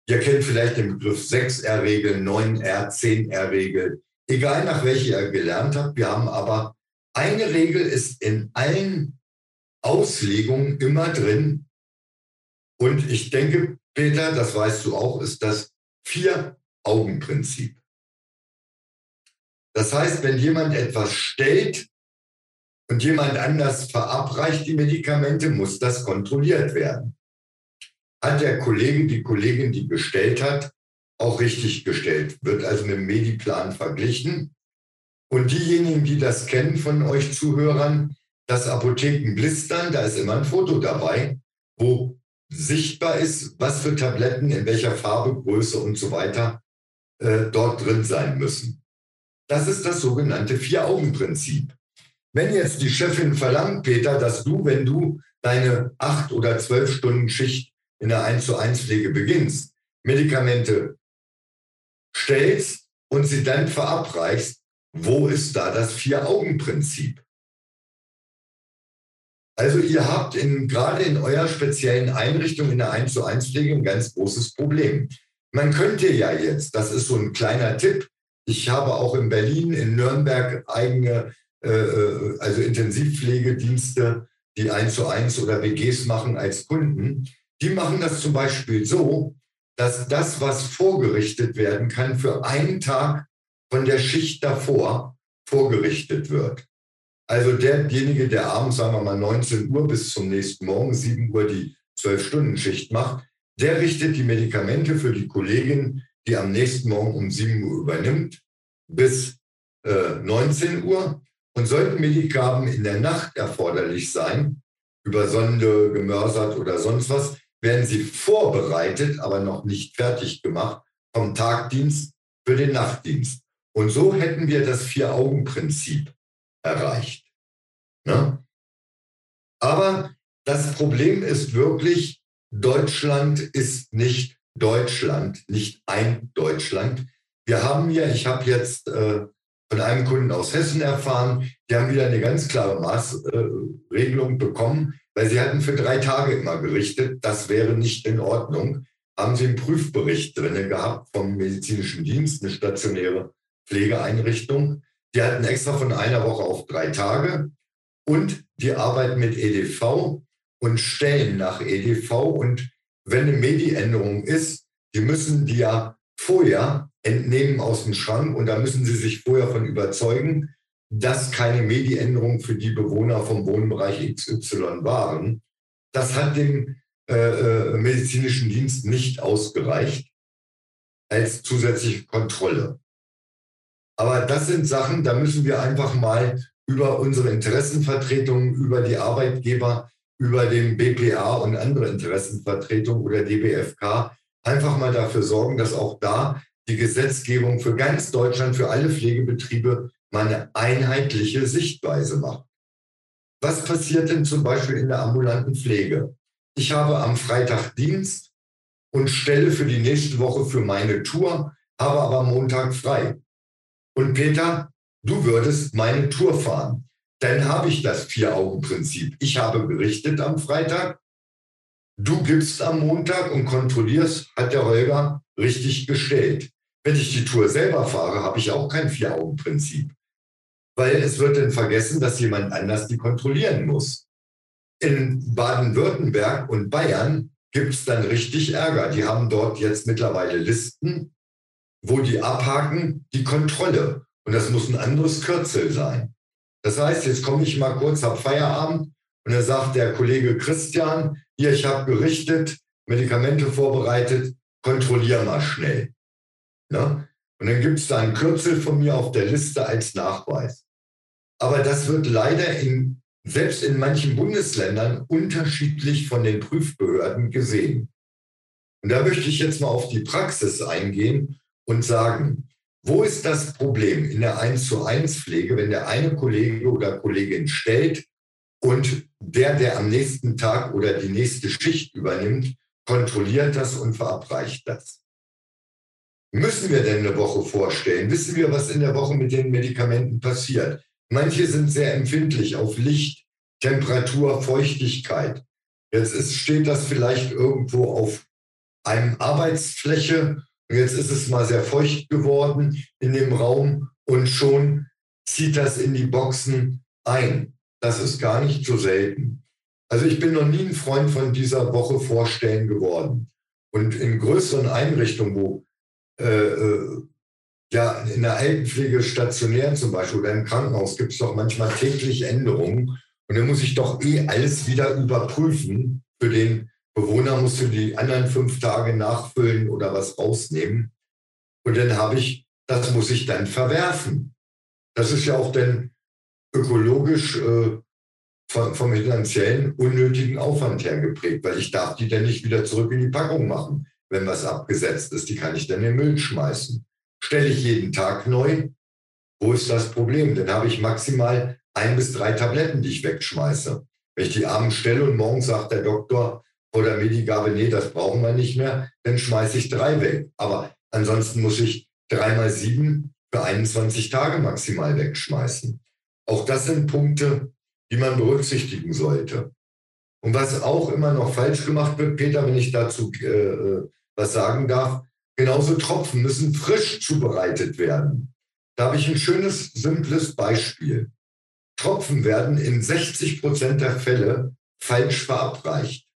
Ihr kennt vielleicht den Begriff 6R-Regel, 9R, 10R-Regel, egal nach welcher ihr gelernt habt. Wir haben aber eine Regel ist in allen Auslegung immer drin. Und ich denke, Peter, das weißt du auch, ist das Vier-Augen-Prinzip. Das heißt, wenn jemand etwas stellt und jemand anders verabreicht die Medikamente, muss das kontrolliert werden. Hat der Kollege, die Kollegin, die bestellt hat, auch richtig gestellt, wird also mit dem Mediplan verglichen. Und diejenigen, die das kennen von euch Zuhörern, das Apothekenblistern, da ist immer ein Foto dabei, wo sichtbar ist, was für Tabletten in welcher Farbe, Größe und so weiter äh, dort drin sein müssen. Das ist das sogenannte Vier-Augen-Prinzip. Wenn jetzt die Chefin verlangt, Peter, dass du, wenn du deine acht oder zwölf Stunden Schicht in der 1 zu 1 Pflege beginnst, Medikamente stellst und sie dann verabreichst, wo ist da das Vier-Augen-Prinzip? Also ihr habt in, gerade in eurer speziellen Einrichtung in der 1 zu 1 Pflege ein ganz großes Problem. Man könnte ja jetzt, das ist so ein kleiner Tipp, ich habe auch in Berlin, in Nürnberg eigene, also Intensivpflegedienste, die 1 zu 1 oder WGs machen als Kunden. Die machen das zum Beispiel so, dass das, was vorgerichtet werden kann, für einen Tag von der Schicht davor vorgerichtet wird. Also derjenige, der abends, sagen wir mal, 19 Uhr bis zum nächsten Morgen, 7 Uhr die 12-Stunden-Schicht macht, der richtet die Medikamente für die Kollegin, die am nächsten Morgen um 7 Uhr übernimmt, bis äh, 19 Uhr. Und sollten Medikamen in der Nacht erforderlich sein, über Sonde, gemörsert oder sonst was, werden sie vorbereitet, aber noch nicht fertig gemacht vom Tagdienst für den Nachtdienst. Und so hätten wir das Vier-Augen-Prinzip erreicht. Ne? Aber das Problem ist wirklich, Deutschland ist nicht Deutschland, nicht ein Deutschland. Wir haben hier, ich habe jetzt äh, von einem Kunden aus Hessen erfahren, die haben wieder eine ganz klare Maßregelung äh, bekommen, weil sie hatten für drei Tage immer gerichtet, das wäre nicht in Ordnung. Haben sie einen Prüfbericht drin gehabt vom medizinischen Dienst, eine stationäre Pflegeeinrichtung. Die hatten extra von einer Woche auf drei Tage und die arbeiten mit EDV und stellen nach EDV. Und wenn eine Medi-Änderung ist, die müssen die ja vorher entnehmen aus dem Schrank und da müssen sie sich vorher von überzeugen, dass keine Medi-Änderungen für die Bewohner vom Wohnbereich XY waren. Das hat dem äh, äh, medizinischen Dienst nicht ausgereicht als zusätzliche Kontrolle. Aber das sind Sachen, da müssen wir einfach mal über unsere Interessenvertretungen, über die Arbeitgeber, über den BPA und andere Interessenvertretungen oder DBFK einfach mal dafür sorgen, dass auch da die Gesetzgebung für ganz Deutschland, für alle Pflegebetriebe mal eine einheitliche Sichtweise macht. Was passiert denn zum Beispiel in der ambulanten Pflege? Ich habe am Freitag Dienst und stelle für die nächste Woche für meine Tour, habe aber Montag frei. Und Peter, du würdest meine Tour fahren. Dann habe ich das Vier-Augen-Prinzip. Ich habe berichtet am Freitag. Du gibst am Montag und kontrollierst, hat der Holger richtig gestellt. Wenn ich die Tour selber fahre, habe ich auch kein Vier-Augen-Prinzip. Weil es wird dann vergessen, dass jemand anders die kontrollieren muss. In Baden-Württemberg und Bayern gibt es dann richtig Ärger. Die haben dort jetzt mittlerweile Listen, wo die abhaken, die Kontrolle. Und das muss ein anderes Kürzel sein. Das heißt, jetzt komme ich mal kurz, habe Feierabend und dann sagt der Kollege Christian, hier, ich habe gerichtet, Medikamente vorbereitet, kontrollier mal schnell. Ne? Und dann gibt es da ein Kürzel von mir auf der Liste als Nachweis. Aber das wird leider in, selbst in manchen Bundesländern unterschiedlich von den Prüfbehörden gesehen. Und da möchte ich jetzt mal auf die Praxis eingehen und sagen, wo ist das Problem in der 1 zu 1 Pflege, wenn der eine Kollege oder Kollegin stellt und der, der am nächsten Tag oder die nächste Schicht übernimmt, kontrolliert das und verabreicht das? Müssen wir denn eine Woche vorstellen? Wissen wir, was in der Woche mit den Medikamenten passiert? Manche sind sehr empfindlich auf Licht, Temperatur, Feuchtigkeit. Jetzt ist, steht das vielleicht irgendwo auf einem Arbeitsfläche und jetzt ist es mal sehr feucht geworden in dem Raum und schon zieht das in die Boxen ein. Das ist gar nicht so selten. Also ich bin noch nie ein Freund von dieser Woche vorstellen geworden. Und in größeren Einrichtungen, wo ja in der Altenpflege stationär zum Beispiel oder im Krankenhaus gibt es doch manchmal täglich Änderungen. Und dann muss ich doch eh alles wieder überprüfen. Für den Bewohner musst du die anderen fünf Tage nachfüllen oder was rausnehmen. Und dann habe ich, das muss ich dann verwerfen. Das ist ja auch dann ökologisch äh, vom, vom finanziellen unnötigen Aufwand her geprägt, weil ich darf die dann nicht wieder zurück in die Packung machen, wenn was abgesetzt ist. Die kann ich dann in den Müll schmeißen. Stelle ich jeden Tag neu, wo ist das Problem? Dann habe ich maximal ein bis drei Tabletten, die ich wegschmeiße. Wenn ich die abends stelle und morgens sagt der Doktor oder Medigabe, nee, das brauchen wir nicht mehr, dann schmeiße ich drei weg. Aber ansonsten muss ich dreimal sieben für 21 Tage maximal wegschmeißen. Auch das sind Punkte, die man berücksichtigen sollte. Und was auch immer noch falsch gemacht wird, Peter, wenn ich dazu äh, äh, was sagen darf, genauso Tropfen müssen frisch zubereitet werden. Da habe ich ein schönes, simples Beispiel. Tropfen werden in 60 Prozent der Fälle falsch verabreicht.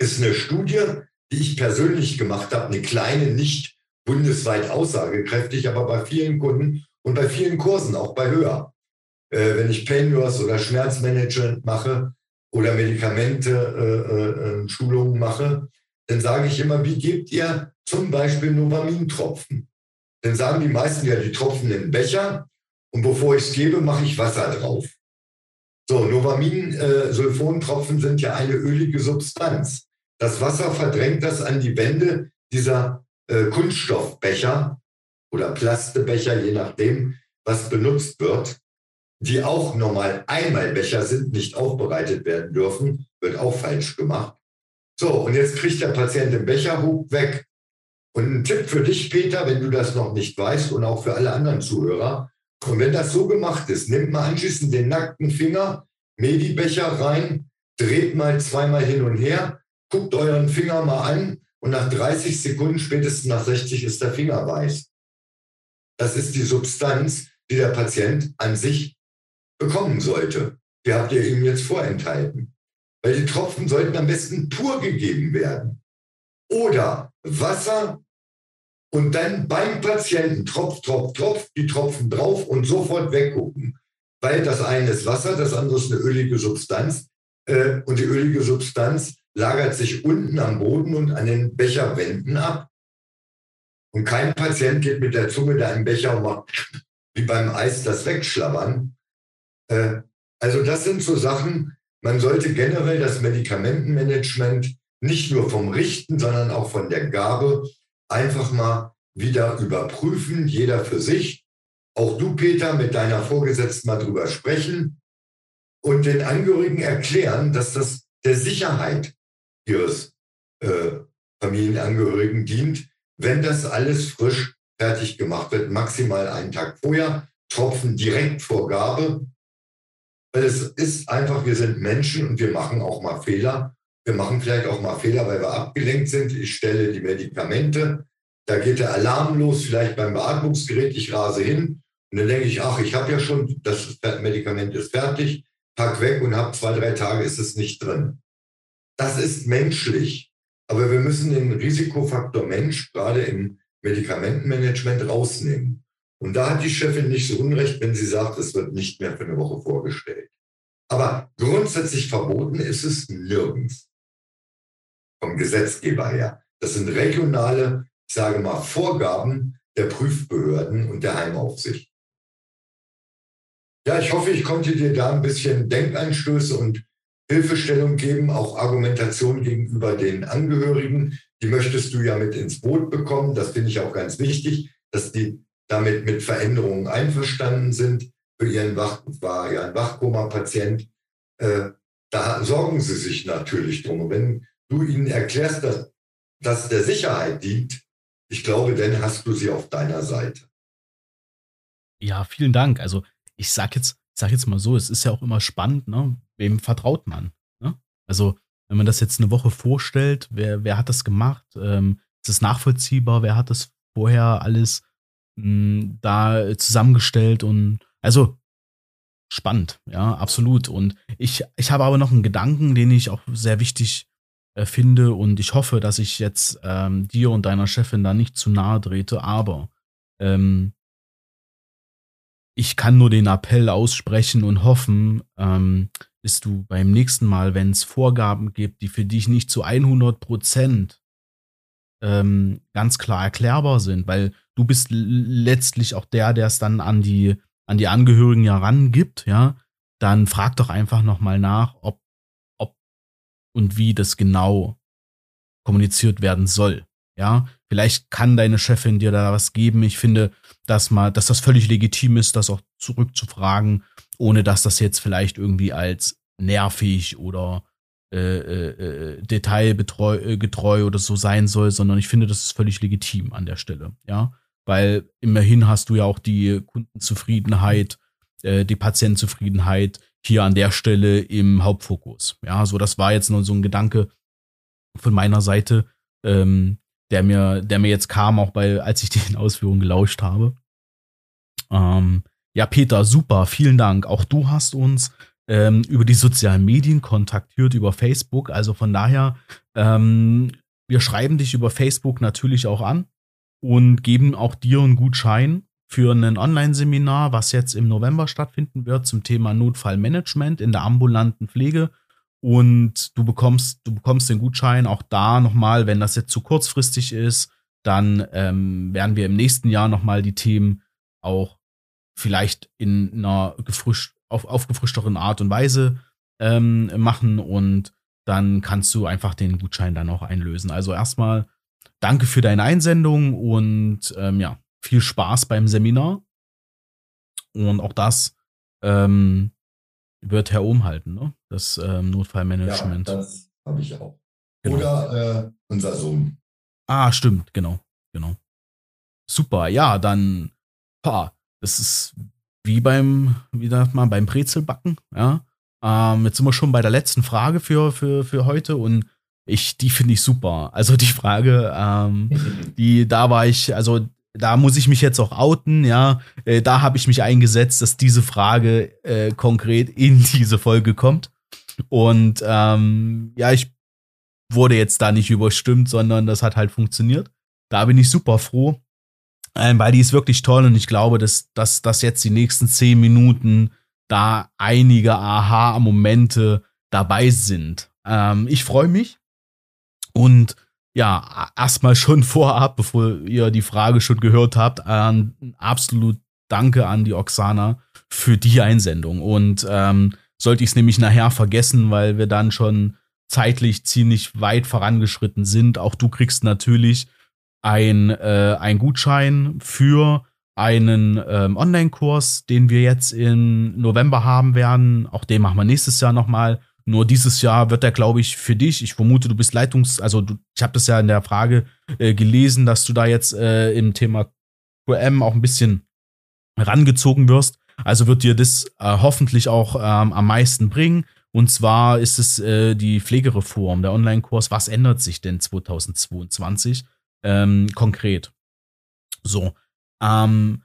Ist eine Studie, die ich persönlich gemacht habe, eine kleine, nicht bundesweit aussagekräftig, aber bei vielen Kunden und bei vielen Kursen, auch bei höher äh, wenn ich Pain Nurse oder Schmerzmanagement mache oder Medikamente, äh, äh, Schulungen mache, dann sage ich immer, wie gebt ihr zum Beispiel Novamintropfen? Dann sagen die meisten ja, die Tropfen in Becher und bevor ich es gebe, mache ich Wasser drauf. So, Novamin-Sulfontropfen äh, sind ja eine ölige Substanz. Das Wasser verdrängt das an die Wände dieser äh, Kunststoffbecher oder Plastebecher, je nachdem, was benutzt wird die auch normal Einmalbecher sind, nicht aufbereitet werden dürfen, wird auch falsch gemacht. So, und jetzt kriegt der Patient den Becherhub weg. Und ein Tipp für dich, Peter, wenn du das noch nicht weißt und auch für alle anderen Zuhörer. Und wenn das so gemacht ist, nimmt mal anschließend den nackten Finger, Medibecher rein, dreht mal zweimal hin und her, guckt euren Finger mal an und nach 30 Sekunden, spätestens nach 60, ist der Finger weiß. Das ist die Substanz, die der Patient an sich bekommen sollte. Die habt ihr ihm jetzt vorenthalten. Weil die Tropfen sollten am besten pur gegeben werden. Oder Wasser und dann beim Patienten Tropf, Tropf, Tropf, die Tropfen drauf und sofort weggucken. Weil das eine ist Wasser, das andere ist eine ölige Substanz. Äh, und die ölige Substanz lagert sich unten am Boden und an den Becherwänden ab. Und kein Patient geht mit der Zunge da im Becher und macht wie beim Eis das wegschlabbern, also das sind so Sachen, man sollte generell das Medikamentenmanagement nicht nur vom Richten, sondern auch von der Gabe einfach mal wieder überprüfen, jeder für sich. Auch du, Peter, mit deiner Vorgesetzten mal drüber sprechen und den Angehörigen erklären, dass das der Sicherheit ihres äh, Familienangehörigen dient, wenn das alles frisch fertig gemacht wird, maximal einen Tag vorher, Tropfen direkt vor Gabe es ist einfach, wir sind Menschen und wir machen auch mal Fehler. Wir machen vielleicht auch mal Fehler, weil wir abgelenkt sind. Ich stelle die Medikamente, da geht der Alarm los, vielleicht beim Beatmungsgerät, ich rase hin und dann denke ich, ach, ich habe ja schon, das Medikament ist fertig, pack weg und habe zwei, drei Tage ist es nicht drin. Das ist menschlich. Aber wir müssen den Risikofaktor Mensch gerade im Medikamentenmanagement rausnehmen. Und da hat die Chefin nicht so unrecht, wenn sie sagt, es wird nicht mehr für eine Woche vorgestellt. Aber grundsätzlich verboten ist es nirgends. Vom Gesetzgeber her. Das sind regionale, ich sage mal, Vorgaben der Prüfbehörden und der Heimaufsicht. Ja, ich hoffe, ich konnte dir da ein bisschen Denkanstöße und Hilfestellung geben, auch Argumentation gegenüber den Angehörigen. Die möchtest du ja mit ins Boot bekommen. Das finde ich auch ganz wichtig, dass die damit mit Veränderungen einverstanden sind. Für ihren Wach, war ja ein Wachkoma-Patient. Äh, da sorgen sie sich natürlich drum. Und wenn du ihnen erklärst, dass das der Sicherheit dient, ich glaube, dann hast du sie auf deiner Seite. Ja, vielen Dank. Also ich sag jetzt, sag jetzt mal so, es ist ja auch immer spannend, ne? Wem vertraut man? Ne? Also wenn man das jetzt eine Woche vorstellt, wer, wer hat das gemacht? Ähm, ist es nachvollziehbar? Wer hat das vorher alles da zusammengestellt und also spannend, ja, absolut. Und ich, ich habe aber noch einen Gedanken, den ich auch sehr wichtig äh, finde und ich hoffe, dass ich jetzt ähm, dir und deiner Chefin da nicht zu nahe trete, aber ähm, ich kann nur den Appell aussprechen und hoffen, ähm, dass du beim nächsten Mal, wenn es Vorgaben gibt, die für dich nicht zu 100 Prozent ähm, ganz klar erklärbar sind, weil du bist letztlich auch der, der es dann an die an die Angehörigen ja rangibt, ja, dann frag doch einfach nochmal nach, ob, ob und wie das genau kommuniziert werden soll. Ja, vielleicht kann deine Chefin dir da was geben. Ich finde, dass mal, dass das völlig legitim ist, das auch zurückzufragen, ohne dass das jetzt vielleicht irgendwie als nervig oder äh, äh, äh detailgetreu oder so sein soll, sondern ich finde, das ist völlig legitim an der Stelle. Ja, weil immerhin hast du ja auch die Kundenzufriedenheit, äh, die Patientenzufriedenheit hier an der Stelle im Hauptfokus. Ja, so das war jetzt nur so ein Gedanke von meiner Seite, ähm, der mir, der mir jetzt kam, auch bei, als ich den Ausführungen gelauscht habe. Ähm, ja, Peter, super, vielen Dank. Auch du hast uns ähm, über die sozialen Medien kontaktiert, über Facebook. Also von daher, ähm, wir schreiben dich über Facebook natürlich auch an und geben auch dir einen Gutschein für ein Online-Seminar, was jetzt im November stattfinden wird zum Thema Notfallmanagement in der ambulanten Pflege. Und du bekommst, du bekommst den Gutschein auch da nochmal, wenn das jetzt zu kurzfristig ist, dann ähm, werden wir im nächsten Jahr nochmal die Themen auch vielleicht in einer gefrischt, auf, aufgefrischteren Art und Weise ähm, machen und dann kannst du einfach den Gutschein dann auch einlösen. Also erstmal danke für deine Einsendung und ähm, ja, viel Spaß beim Seminar. Und auch das ähm, wird Herr Ohm halten, ne? Das ähm, Notfallmanagement. Ja, das habe ich auch. Genau. Oder äh, unser Sohn. Ah, stimmt, genau, genau. Super, ja, dann, pa, das ist wie beim, wie sagt man, beim Brezelbacken, ja. Ähm, jetzt sind wir schon bei der letzten Frage für, für, für heute und ich, die finde ich super. Also die Frage, ähm, die, da war ich, also da muss ich mich jetzt auch outen, ja. Äh, da habe ich mich eingesetzt, dass diese Frage äh, konkret in diese Folge kommt. Und ähm, ja, ich wurde jetzt da nicht überstimmt, sondern das hat halt funktioniert. Da bin ich super froh, ähm, weil die ist wirklich toll und ich glaube, dass, dass, dass jetzt die nächsten zehn Minuten da einige Aha-Momente dabei sind. Ähm, ich freue mich und ja, erstmal schon vorab, bevor ihr die Frage schon gehört habt, ein absolut Danke an die Oksana für die Einsendung. Und ähm, sollte ich es nämlich nachher vergessen, weil wir dann schon zeitlich ziemlich weit vorangeschritten sind. Auch du kriegst natürlich ein, äh, ein Gutschein für einen ähm, Online-Kurs, den wir jetzt im November haben werden. Auch den machen wir nächstes Jahr nochmal. Nur dieses Jahr wird er, glaube ich, für dich, ich vermute, du bist Leitungs-, also du, ich habe das ja in der Frage äh, gelesen, dass du da jetzt äh, im Thema QM auch ein bisschen rangezogen wirst. Also wird dir das äh, hoffentlich auch ähm, am meisten bringen. Und zwar ist es äh, die Pflegereform, der Online-Kurs. Was ändert sich denn 2022 ähm, konkret? So, ähm,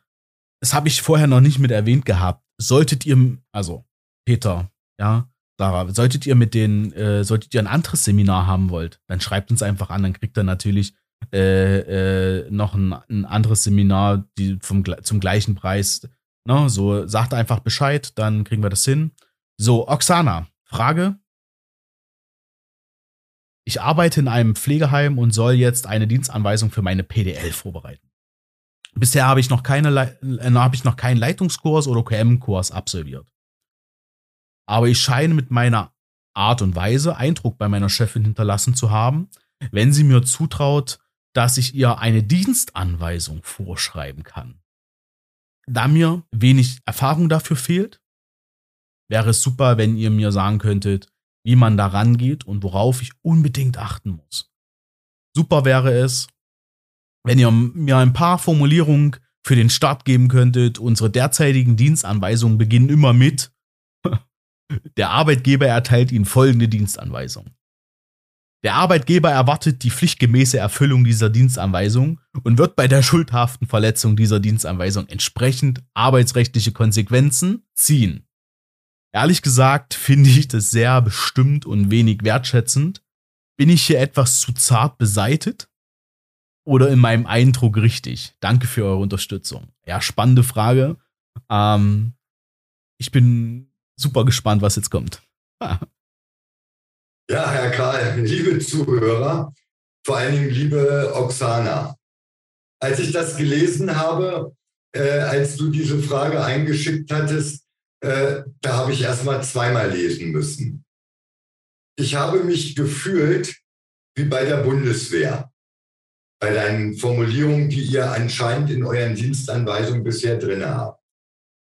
das habe ich vorher noch nicht mit erwähnt gehabt. Solltet ihr, also Peter, ja, Sarah, solltet ihr mit den, äh, solltet ihr ein anderes Seminar haben wollt, dann schreibt uns einfach an, dann kriegt ihr natürlich äh, äh, noch ein, ein, anderes Seminar die vom, zum gleichen Preis. Ne? So, sagt einfach Bescheid, dann kriegen wir das hin. So, Oksana, Frage. Ich arbeite in einem Pflegeheim und soll jetzt eine Dienstanweisung für meine PDL vorbereiten. Bisher habe ich noch keine, äh, habe ich noch keinen Leitungskurs oder QM-Kurs absolviert. Aber ich scheine mit meiner Art und Weise Eindruck bei meiner Chefin hinterlassen zu haben, wenn sie mir zutraut, dass ich ihr eine Dienstanweisung vorschreiben kann. Da mir wenig Erfahrung dafür fehlt, wäre es super, wenn ihr mir sagen könntet, wie man da rangeht und worauf ich unbedingt achten muss. Super wäre es, wenn ihr mir ein paar Formulierungen für den Start geben könntet. Unsere derzeitigen Dienstanweisungen beginnen immer mit der Arbeitgeber erteilt Ihnen folgende Dienstanweisung. Der Arbeitgeber erwartet die pflichtgemäße Erfüllung dieser Dienstanweisung und wird bei der schuldhaften Verletzung dieser Dienstanweisung entsprechend arbeitsrechtliche Konsequenzen ziehen. Ehrlich gesagt finde ich das sehr bestimmt und wenig wertschätzend. Bin ich hier etwas zu zart beseitet? Oder in meinem Eindruck richtig? Danke für eure Unterstützung. Ja, spannende Frage. Ähm, ich bin super gespannt, was jetzt kommt. ja, Herr Karl, liebe Zuhörer, vor allen Dingen liebe Oksana. Als ich das gelesen habe, äh, als du diese Frage eingeschickt hattest, äh, da habe ich erst mal zweimal lesen müssen. Ich habe mich gefühlt wie bei der Bundeswehr, bei deinen Formulierungen, die ihr anscheinend in euren Dienstanweisungen bisher drin habt.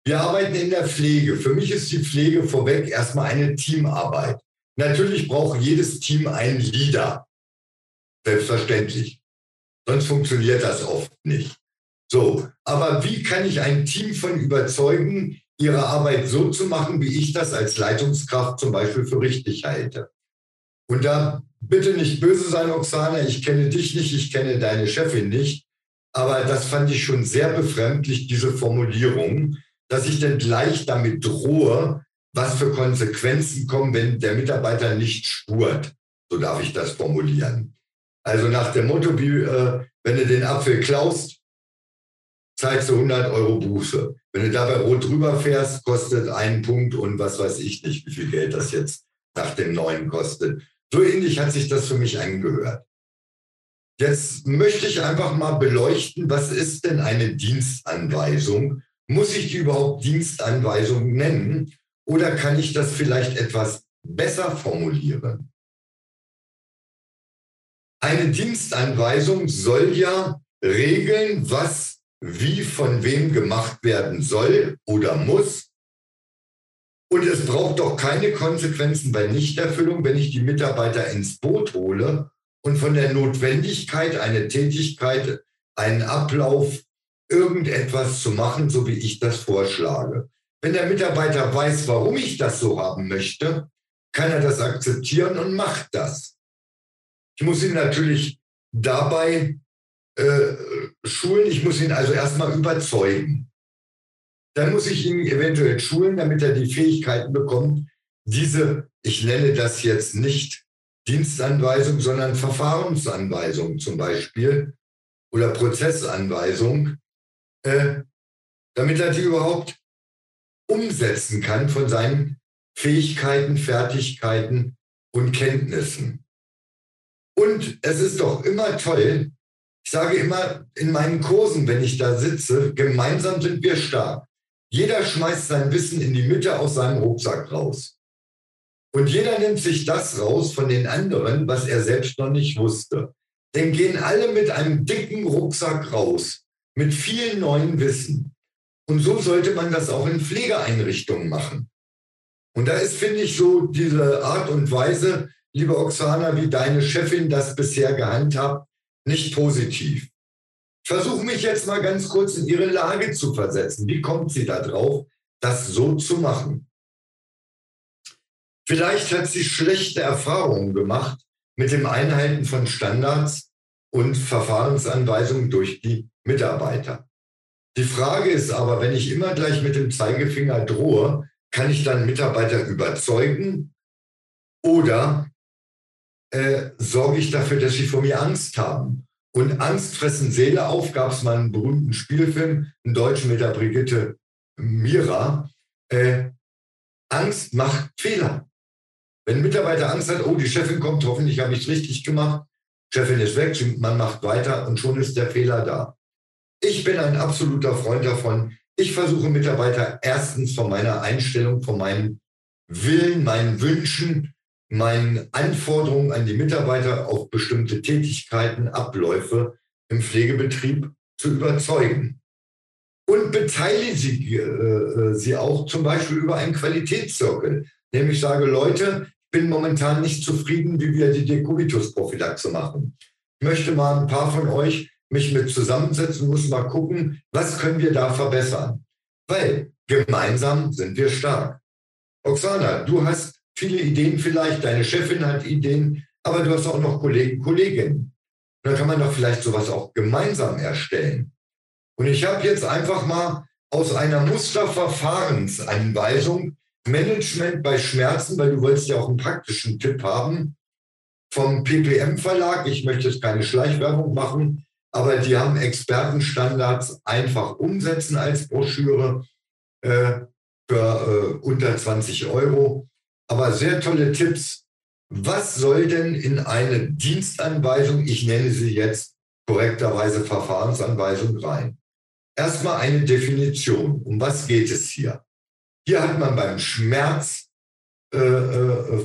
Wir arbeiten in der Pflege. Für mich ist die Pflege vorweg erstmal eine Teamarbeit. Natürlich braucht jedes Team einen Leader. Selbstverständlich. Sonst funktioniert das oft nicht. So, aber wie kann ich ein Team von überzeugen, ihre Arbeit so zu machen, wie ich das als Leitungskraft zum Beispiel für richtig halte? Und da bitte nicht böse sein, Oksana, ich kenne dich nicht, ich kenne deine Chefin nicht, aber das fand ich schon sehr befremdlich, diese Formulierung dass ich dann gleich damit drohe, was für Konsequenzen kommen, wenn der Mitarbeiter nicht spurt. So darf ich das formulieren. Also nach dem Motto, äh, wenn du den Apfel klaust, zahlst du 100 Euro Buße. Wenn du dabei rot drüber fährst, kostet einen Punkt und was weiß ich nicht, wie viel Geld das jetzt nach dem neuen kostet. So ähnlich hat sich das für mich angehört. Jetzt möchte ich einfach mal beleuchten, was ist denn eine Dienstanweisung muss ich die überhaupt Dienstanweisung nennen oder kann ich das vielleicht etwas besser formulieren? Eine Dienstanweisung soll ja regeln, was wie von wem gemacht werden soll oder muss. Und es braucht doch keine Konsequenzen bei Nichterfüllung, wenn ich die Mitarbeiter ins Boot hole und von der Notwendigkeit, eine Tätigkeit, einen Ablauf irgendetwas zu machen, so wie ich das vorschlage. Wenn der Mitarbeiter weiß, warum ich das so haben möchte, kann er das akzeptieren und macht das. Ich muss ihn natürlich dabei äh, schulen, ich muss ihn also erstmal überzeugen. Dann muss ich ihn eventuell schulen, damit er die Fähigkeiten bekommt, diese, ich nenne das jetzt nicht Dienstanweisung, sondern Verfahrensanweisung zum Beispiel oder Prozessanweisung, äh, damit er die überhaupt umsetzen kann von seinen Fähigkeiten, Fertigkeiten und Kenntnissen. Und es ist doch immer toll, ich sage immer in meinen Kursen, wenn ich da sitze, gemeinsam sind wir stark. Jeder schmeißt sein Wissen in die Mitte aus seinem Rucksack raus. Und jeder nimmt sich das raus von den anderen, was er selbst noch nicht wusste. Denn gehen alle mit einem dicken Rucksack raus mit viel neuen Wissen. Und so sollte man das auch in Pflegeeinrichtungen machen. Und da ist, finde ich, so diese Art und Weise, liebe Oksana, wie deine Chefin das bisher gehandhabt, nicht positiv. Versuche mich jetzt mal ganz kurz in ihre Lage zu versetzen. Wie kommt sie da drauf, das so zu machen? Vielleicht hat sie schlechte Erfahrungen gemacht mit dem Einhalten von Standards und Verfahrensanweisungen durch die Mitarbeiter. Die Frage ist aber, wenn ich immer gleich mit dem Zeigefinger drohe, kann ich dann Mitarbeiter überzeugen oder äh, sorge ich dafür, dass sie vor mir Angst haben? Und Angst fressen Seele auf, gab es mal einen berühmten Spielfilm, einen Deutschen mit der Brigitte Mira. Äh, Angst macht Fehler. Wenn ein Mitarbeiter Angst hat, oh, die Chefin kommt, hoffentlich habe ich es richtig gemacht, Chefin ist weg, man macht weiter und schon ist der Fehler da. Ich bin ein absoluter Freund davon. Ich versuche Mitarbeiter erstens von meiner Einstellung, von meinem Willen, meinen Wünschen, meinen Anforderungen an die Mitarbeiter auf bestimmte Tätigkeiten, Abläufe im Pflegebetrieb zu überzeugen. Und beteilige sie, äh, äh sie auch zum Beispiel über einen Qualitätszirkel. Nämlich sage, Leute, bin momentan nicht zufrieden, wie wir die Dekubitus-Prophylaxe machen. Ich möchte mal ein paar von euch mich mit zusammensetzen, muss mal gucken, was können wir da verbessern. Weil gemeinsam sind wir stark. Oksana, du hast viele Ideen vielleicht, deine Chefin hat Ideen, aber du hast auch noch Kollegen, Kolleginnen. Da kann man doch vielleicht sowas auch gemeinsam erstellen. Und ich habe jetzt einfach mal aus einer Musterverfahrensanweisung Management bei Schmerzen, weil du wolltest ja auch einen praktischen Tipp haben, vom PPM Verlag. Ich möchte jetzt keine Schleichwerbung machen, aber die haben Expertenstandards einfach umsetzen als Broschüre äh, für äh, unter 20 Euro. Aber sehr tolle Tipps. Was soll denn in eine Dienstanweisung, ich nenne sie jetzt korrekterweise Verfahrensanweisung rein? Erstmal eine Definition. Um was geht es hier? Hier hat man beim Schmerz äh, äh,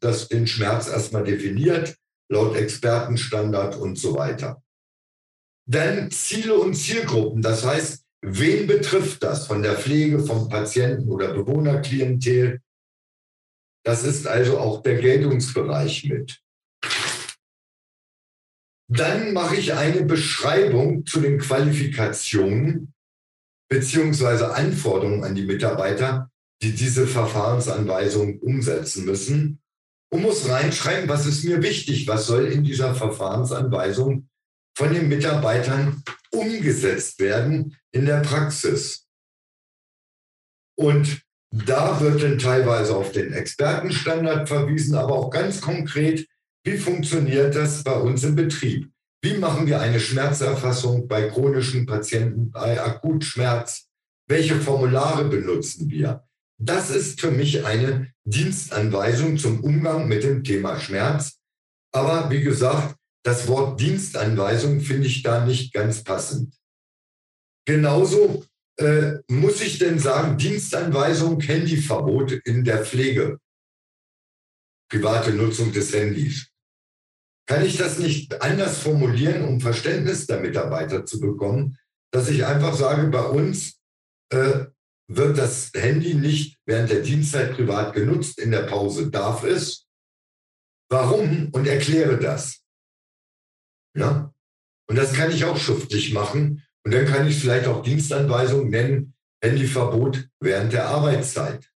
das, den Schmerz erstmal definiert, laut Expertenstandard und so weiter. Dann Ziele und Zielgruppen, das heißt, wen betrifft das von der Pflege, vom Patienten oder Bewohnerklientel? Das ist also auch der Geltungsbereich mit. Dann mache ich eine Beschreibung zu den Qualifikationen beziehungsweise Anforderungen an die Mitarbeiter, die diese Verfahrensanweisung umsetzen müssen und muss reinschreiben, was ist mir wichtig, was soll in dieser Verfahrensanweisung von den Mitarbeitern umgesetzt werden in der Praxis. Und da wird dann teilweise auf den Expertenstandard verwiesen, aber auch ganz konkret, wie funktioniert das bei uns im Betrieb? Wie machen wir eine Schmerzerfassung bei chronischen Patienten, bei Akutschmerz? Welche Formulare benutzen wir? Das ist für mich eine Dienstanweisung zum Umgang mit dem Thema Schmerz. Aber wie gesagt, das Wort Dienstanweisung finde ich da nicht ganz passend. Genauso äh, muss ich denn sagen, Dienstanweisung, Handyverbot in der Pflege. Private Nutzung des Handys. Kann ich das nicht anders formulieren, um Verständnis der Mitarbeiter zu bekommen, dass ich einfach sage, bei uns äh, wird das Handy nicht während der Dienstzeit privat genutzt, in der Pause darf es. Warum? Und erkläre das. Ja? Und das kann ich auch schriftlich machen. Und dann kann ich vielleicht auch Dienstanweisung nennen, Handyverbot während der Arbeitszeit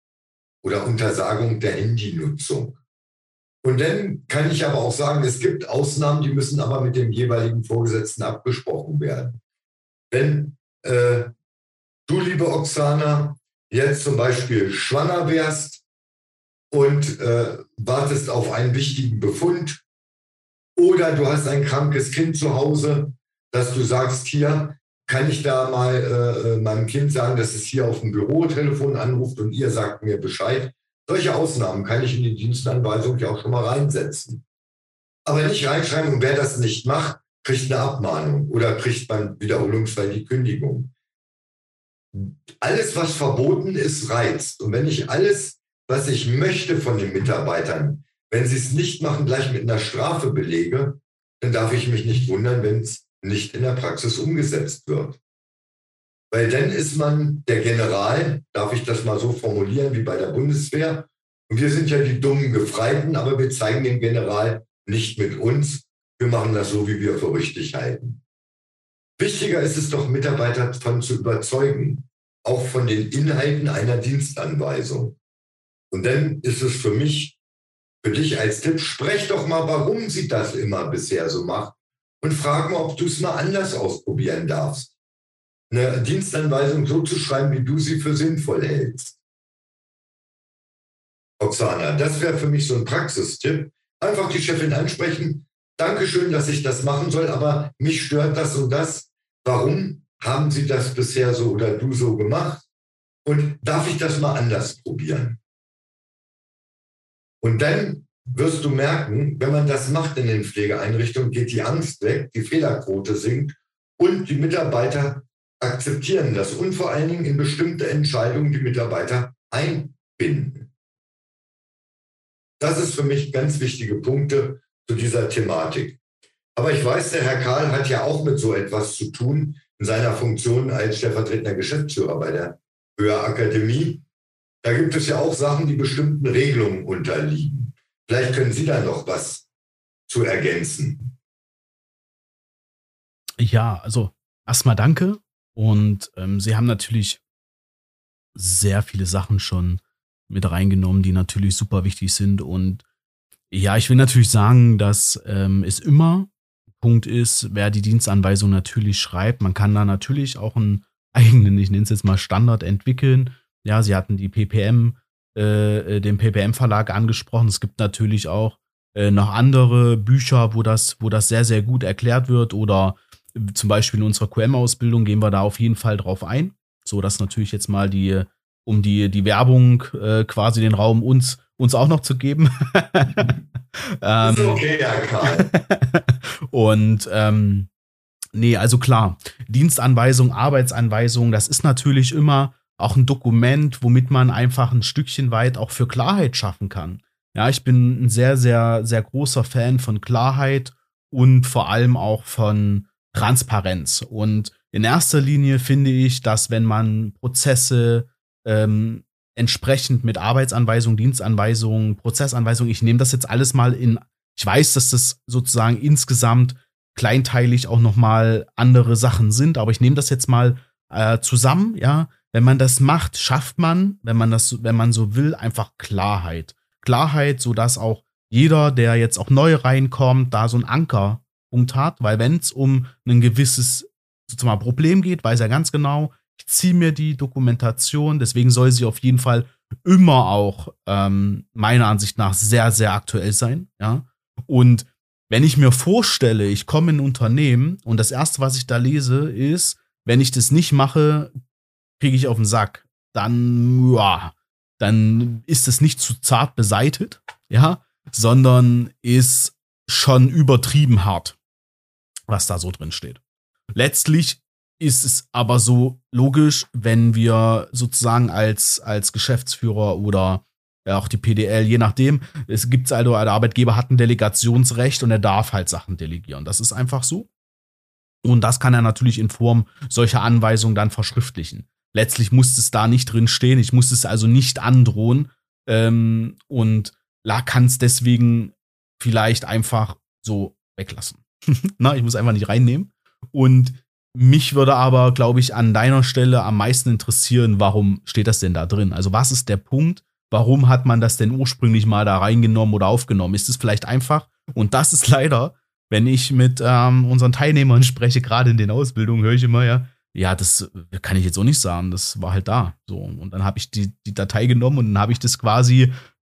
oder Untersagung der Handynutzung. Und dann kann ich aber auch sagen, es gibt Ausnahmen, die müssen aber mit dem jeweiligen Vorgesetzten abgesprochen werden. Wenn äh, du, liebe Oksana, jetzt zum Beispiel schwanger wärst und äh, wartest auf einen wichtigen Befund oder du hast ein krankes Kind zu Hause, dass du sagst, hier kann ich da mal äh, äh meinem Kind sagen, dass es hier auf dem Bürotelefon anruft und ihr sagt mir Bescheid, solche Ausnahmen kann ich in die Dienstanweisung ja auch schon mal reinsetzen. Aber nicht reinschreiben, und wer das nicht macht, kriegt eine Abmahnung oder kriegt man wiederholungsfrei die Kündigung. Alles, was verboten ist, reizt. Und wenn ich alles, was ich möchte von den Mitarbeitern, wenn sie es nicht machen, gleich mit einer Strafe belege, dann darf ich mich nicht wundern, wenn es nicht in der Praxis umgesetzt wird. Weil dann ist man der General, darf ich das mal so formulieren wie bei der Bundeswehr. Und wir sind ja die dummen Gefreiten, aber wir zeigen den General nicht mit uns. Wir machen das so, wie wir für richtig halten. Wichtiger ist es doch, Mitarbeiter davon zu überzeugen, auch von den Inhalten einer Dienstanweisung. Und dann ist es für mich, für dich als Tipp, sprech doch mal, warum sie das immer bisher so macht und frag mal, ob du es mal anders ausprobieren darfst eine Dienstanweisung so zu schreiben, wie du sie für sinnvoll hältst. Oksana, das wäre für mich so ein Praxistipp. Einfach die Chefin ansprechen. Dankeschön, dass ich das machen soll, aber mich stört das und das. Warum haben Sie das bisher so oder du so gemacht? Und darf ich das mal anders probieren? Und dann wirst du merken, wenn man das macht in den Pflegeeinrichtungen, geht die Angst weg, die Fehlerquote sinkt und die Mitarbeiter akzeptieren das und vor allen Dingen in bestimmte Entscheidungen die Mitarbeiter einbinden. Das ist für mich ganz wichtige Punkte zu dieser Thematik. Aber ich weiß, der Herr Karl hat ja auch mit so etwas zu tun in seiner Funktion als stellvertretender Geschäftsführer bei der Heuerakademie. Da gibt es ja auch Sachen, die bestimmten Regelungen unterliegen. Vielleicht können Sie da noch was zu ergänzen. Ja, also erstmal danke und ähm, sie haben natürlich sehr viele Sachen schon mit reingenommen, die natürlich super wichtig sind. Und ja, ich will natürlich sagen, dass ähm, es immer Punkt ist, wer die Dienstanweisung natürlich schreibt. Man kann da natürlich auch einen eigenen, ich nenne es jetzt mal Standard entwickeln, Ja, Sie hatten die PPM, äh, den PPM-Verlag angesprochen. Es gibt natürlich auch äh, noch andere Bücher, wo das, wo das sehr, sehr gut erklärt wird. Oder zum Beispiel in unserer QM-Ausbildung gehen wir da auf jeden Fall drauf ein. So dass natürlich jetzt mal die, um die, die Werbung äh, quasi den Raum uns, uns auch noch zu geben. ähm, ist okay, Herr Karl. und ähm, nee, also klar, Dienstanweisung, Arbeitsanweisung, das ist natürlich immer auch ein Dokument, womit man einfach ein Stückchen weit auch für Klarheit schaffen kann. Ja, ich bin ein sehr, sehr, sehr großer Fan von Klarheit und vor allem auch von Transparenz. Und in erster Linie finde ich, dass wenn man Prozesse ähm, entsprechend mit Arbeitsanweisungen, Dienstanweisungen, Prozessanweisungen, ich nehme das jetzt alles mal in, ich weiß, dass das sozusagen insgesamt kleinteilig auch noch mal andere Sachen sind, aber ich nehme das jetzt mal äh, zusammen, ja. Wenn man das macht, schafft man, wenn man das, wenn man so will, einfach Klarheit. Klarheit, so dass auch jeder, der jetzt auch neu reinkommt, da so einen Ankerpunkt hat, weil wenn es um ein gewisses sozusagen Problem geht, weiß er ganz genau, ich ziehe mir die Dokumentation, deswegen soll sie auf jeden Fall immer auch ähm, meiner Ansicht nach sehr, sehr aktuell sein, ja. Und wenn ich mir vorstelle, ich komme in ein Unternehmen und das erste, was ich da lese, ist, wenn ich das nicht mache, kriege ich auf den Sack. Dann, ja, dann ist es nicht zu zart beseitet, ja, sondern ist schon übertrieben hart, was da so drin steht. Letztlich ist es aber so logisch, wenn wir sozusagen als, als Geschäftsführer oder auch die PDL, je nachdem, es gibt also, der Arbeitgeber hat ein Delegationsrecht und er darf halt Sachen delegieren. Das ist einfach so. Und das kann er natürlich in Form solcher Anweisungen dann verschriftlichen. Letztlich muss es da nicht drin stehen. Ich muss es also nicht androhen ähm, und kann es deswegen vielleicht einfach so weglassen. Na, ich muss einfach nicht reinnehmen. Und mich würde aber, glaube ich, an deiner Stelle am meisten interessieren, warum steht das denn da drin? Also was ist der Punkt? Warum hat man das denn ursprünglich mal da reingenommen oder aufgenommen? Ist es vielleicht einfach? Und das ist leider, wenn ich mit ähm, unseren Teilnehmern spreche, gerade in den Ausbildungen, höre ich immer, ja, ja, das kann ich jetzt auch nicht sagen. Das war halt da. So. Und dann habe ich die, die Datei genommen und dann habe ich das quasi,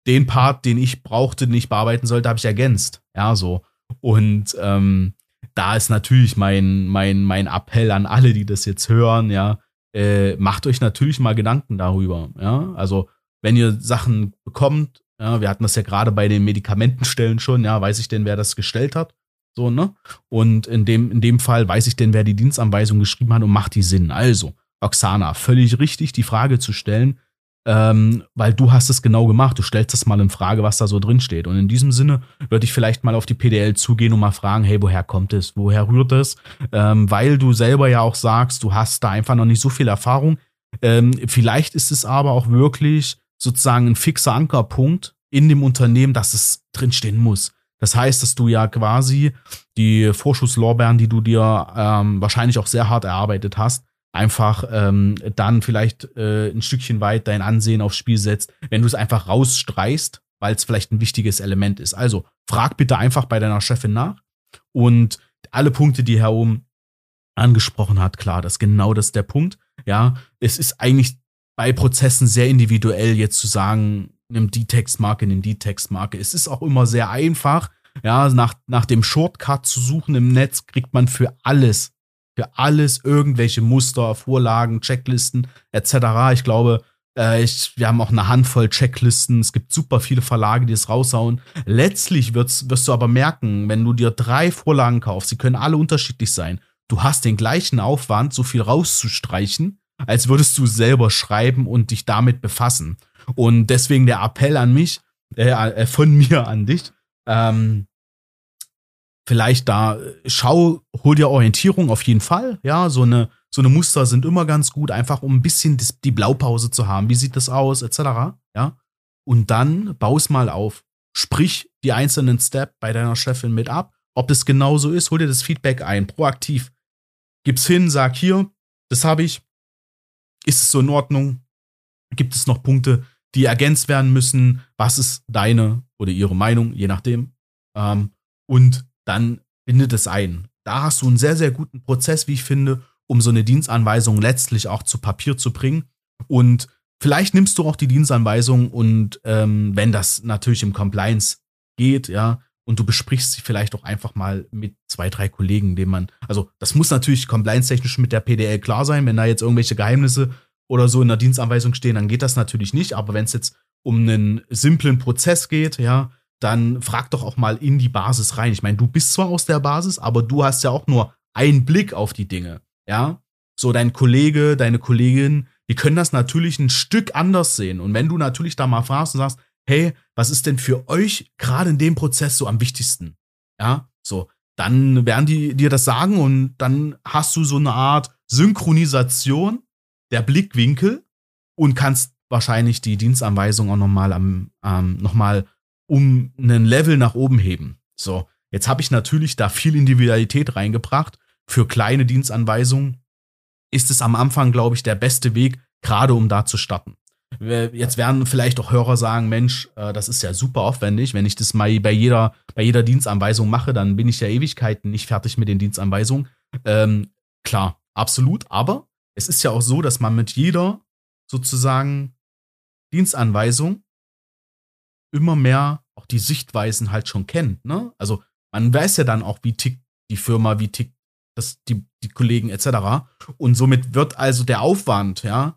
den Part, den ich brauchte, den ich bearbeiten sollte, habe ich ergänzt. Ja, so. Und ähm, da ist natürlich mein, mein, mein Appell an alle, die das jetzt hören, ja, äh, macht euch natürlich mal Gedanken darüber. Ja, also wenn ihr Sachen bekommt, ja, wir hatten das ja gerade bei den Medikamentenstellen schon, ja, weiß ich denn, wer das gestellt hat? So, ne? Und in dem, in dem Fall weiß ich denn, wer die Dienstanweisung geschrieben hat und macht die Sinn. Also, Oksana, völlig richtig, die Frage zu stellen, ähm, weil du hast es genau gemacht. Du stellst das mal in Frage, was da so drin steht. Und in diesem Sinne würde ich vielleicht mal auf die PDL zugehen und mal fragen, hey, woher kommt es? Woher rührt es? Ähm, weil du selber ja auch sagst, du hast da einfach noch nicht so viel Erfahrung. Ähm, vielleicht ist es aber auch wirklich sozusagen ein fixer Ankerpunkt in dem Unternehmen, dass es drinstehen muss. Das heißt, dass du ja quasi die Vorschusslorbeeren, die du dir ähm, wahrscheinlich auch sehr hart erarbeitet hast, einfach ähm, dann vielleicht äh, ein Stückchen weit dein Ansehen aufs Spiel setzt, wenn du es einfach rausstreichst, weil es vielleicht ein wichtiges Element ist. Also frag bitte einfach bei deiner Chefin nach und alle Punkte, die Herr Ohm angesprochen hat, klar, das genau das ist der Punkt. Ja, es ist eigentlich bei Prozessen sehr individuell jetzt zu sagen, nimm die Textmarke, nimm die Textmarke. Es ist auch immer sehr einfach, ja, nach, nach dem Shortcut zu suchen im Netz kriegt man für alles, für alles irgendwelche Muster, Vorlagen, Checklisten etc. Ich glaube, äh, ich, wir haben auch eine Handvoll Checklisten. Es gibt super viele Verlage, die es raushauen. Letztlich wirst, wirst du aber merken, wenn du dir drei Vorlagen kaufst, sie können alle unterschiedlich sein. Du hast den gleichen Aufwand, so viel rauszustreichen, als würdest du selber schreiben und dich damit befassen. Und deswegen der Appell an mich, äh, äh, von mir an dich. Ähm, vielleicht da, schau, hol dir Orientierung auf jeden Fall. Ja, so eine, so eine Muster sind immer ganz gut, einfach um ein bisschen die Blaupause zu haben. Wie sieht das aus, etc. Ja. Und dann baus mal auf. Sprich die einzelnen Steps bei deiner Chefin mit ab. Ob das genauso ist, hol dir das Feedback ein, proaktiv. Gib's hin, sag hier, das habe ich. Ist es so in Ordnung? Gibt es noch Punkte, die ergänzt werden müssen. Was ist deine oder ihre Meinung, je nachdem. Ähm, und dann bindet es ein. Da hast du einen sehr, sehr guten Prozess, wie ich finde, um so eine Dienstanweisung letztlich auch zu Papier zu bringen. Und vielleicht nimmst du auch die Dienstanweisung und ähm, wenn das natürlich im Compliance geht, ja, und du besprichst sie vielleicht auch einfach mal mit zwei, drei Kollegen, denen man, also das muss natürlich compliance-technisch mit der PDL klar sein, wenn da jetzt irgendwelche Geheimnisse oder so in der Dienstanweisung stehen, dann geht das natürlich nicht, aber wenn es jetzt um einen simplen Prozess geht, ja, dann frag doch auch mal in die Basis rein. Ich meine, du bist zwar aus der Basis, aber du hast ja auch nur einen Blick auf die Dinge, ja. So dein Kollege, deine Kollegin, die können das natürlich ein Stück anders sehen. Und wenn du natürlich da mal fragst und sagst, hey, was ist denn für euch gerade in dem Prozess so am wichtigsten? Ja, so, dann werden die dir das sagen und dann hast du so eine Art Synchronisation der Blickwinkel und kannst wahrscheinlich die Dienstanweisung auch nochmal am, ähm, noch um einen Level nach oben heben. So, jetzt habe ich natürlich da viel Individualität reingebracht. Für kleine Dienstanweisungen ist es am Anfang, glaube ich, der beste Weg, gerade um da zu starten. Jetzt werden vielleicht auch Hörer sagen, Mensch, äh, das ist ja super aufwendig. Wenn ich das mal bei jeder, bei jeder Dienstanweisung mache, dann bin ich ja Ewigkeiten nicht fertig mit den Dienstanweisungen. Ähm, klar, absolut. Aber es ist ja auch so, dass man mit jeder sozusagen Dienstanweisung immer mehr auch die Sichtweisen halt schon kennt. Ne? Also man weiß ja dann auch, wie tickt die Firma, wie tickt das, die, die Kollegen etc. Und somit wird also der Aufwand, ja,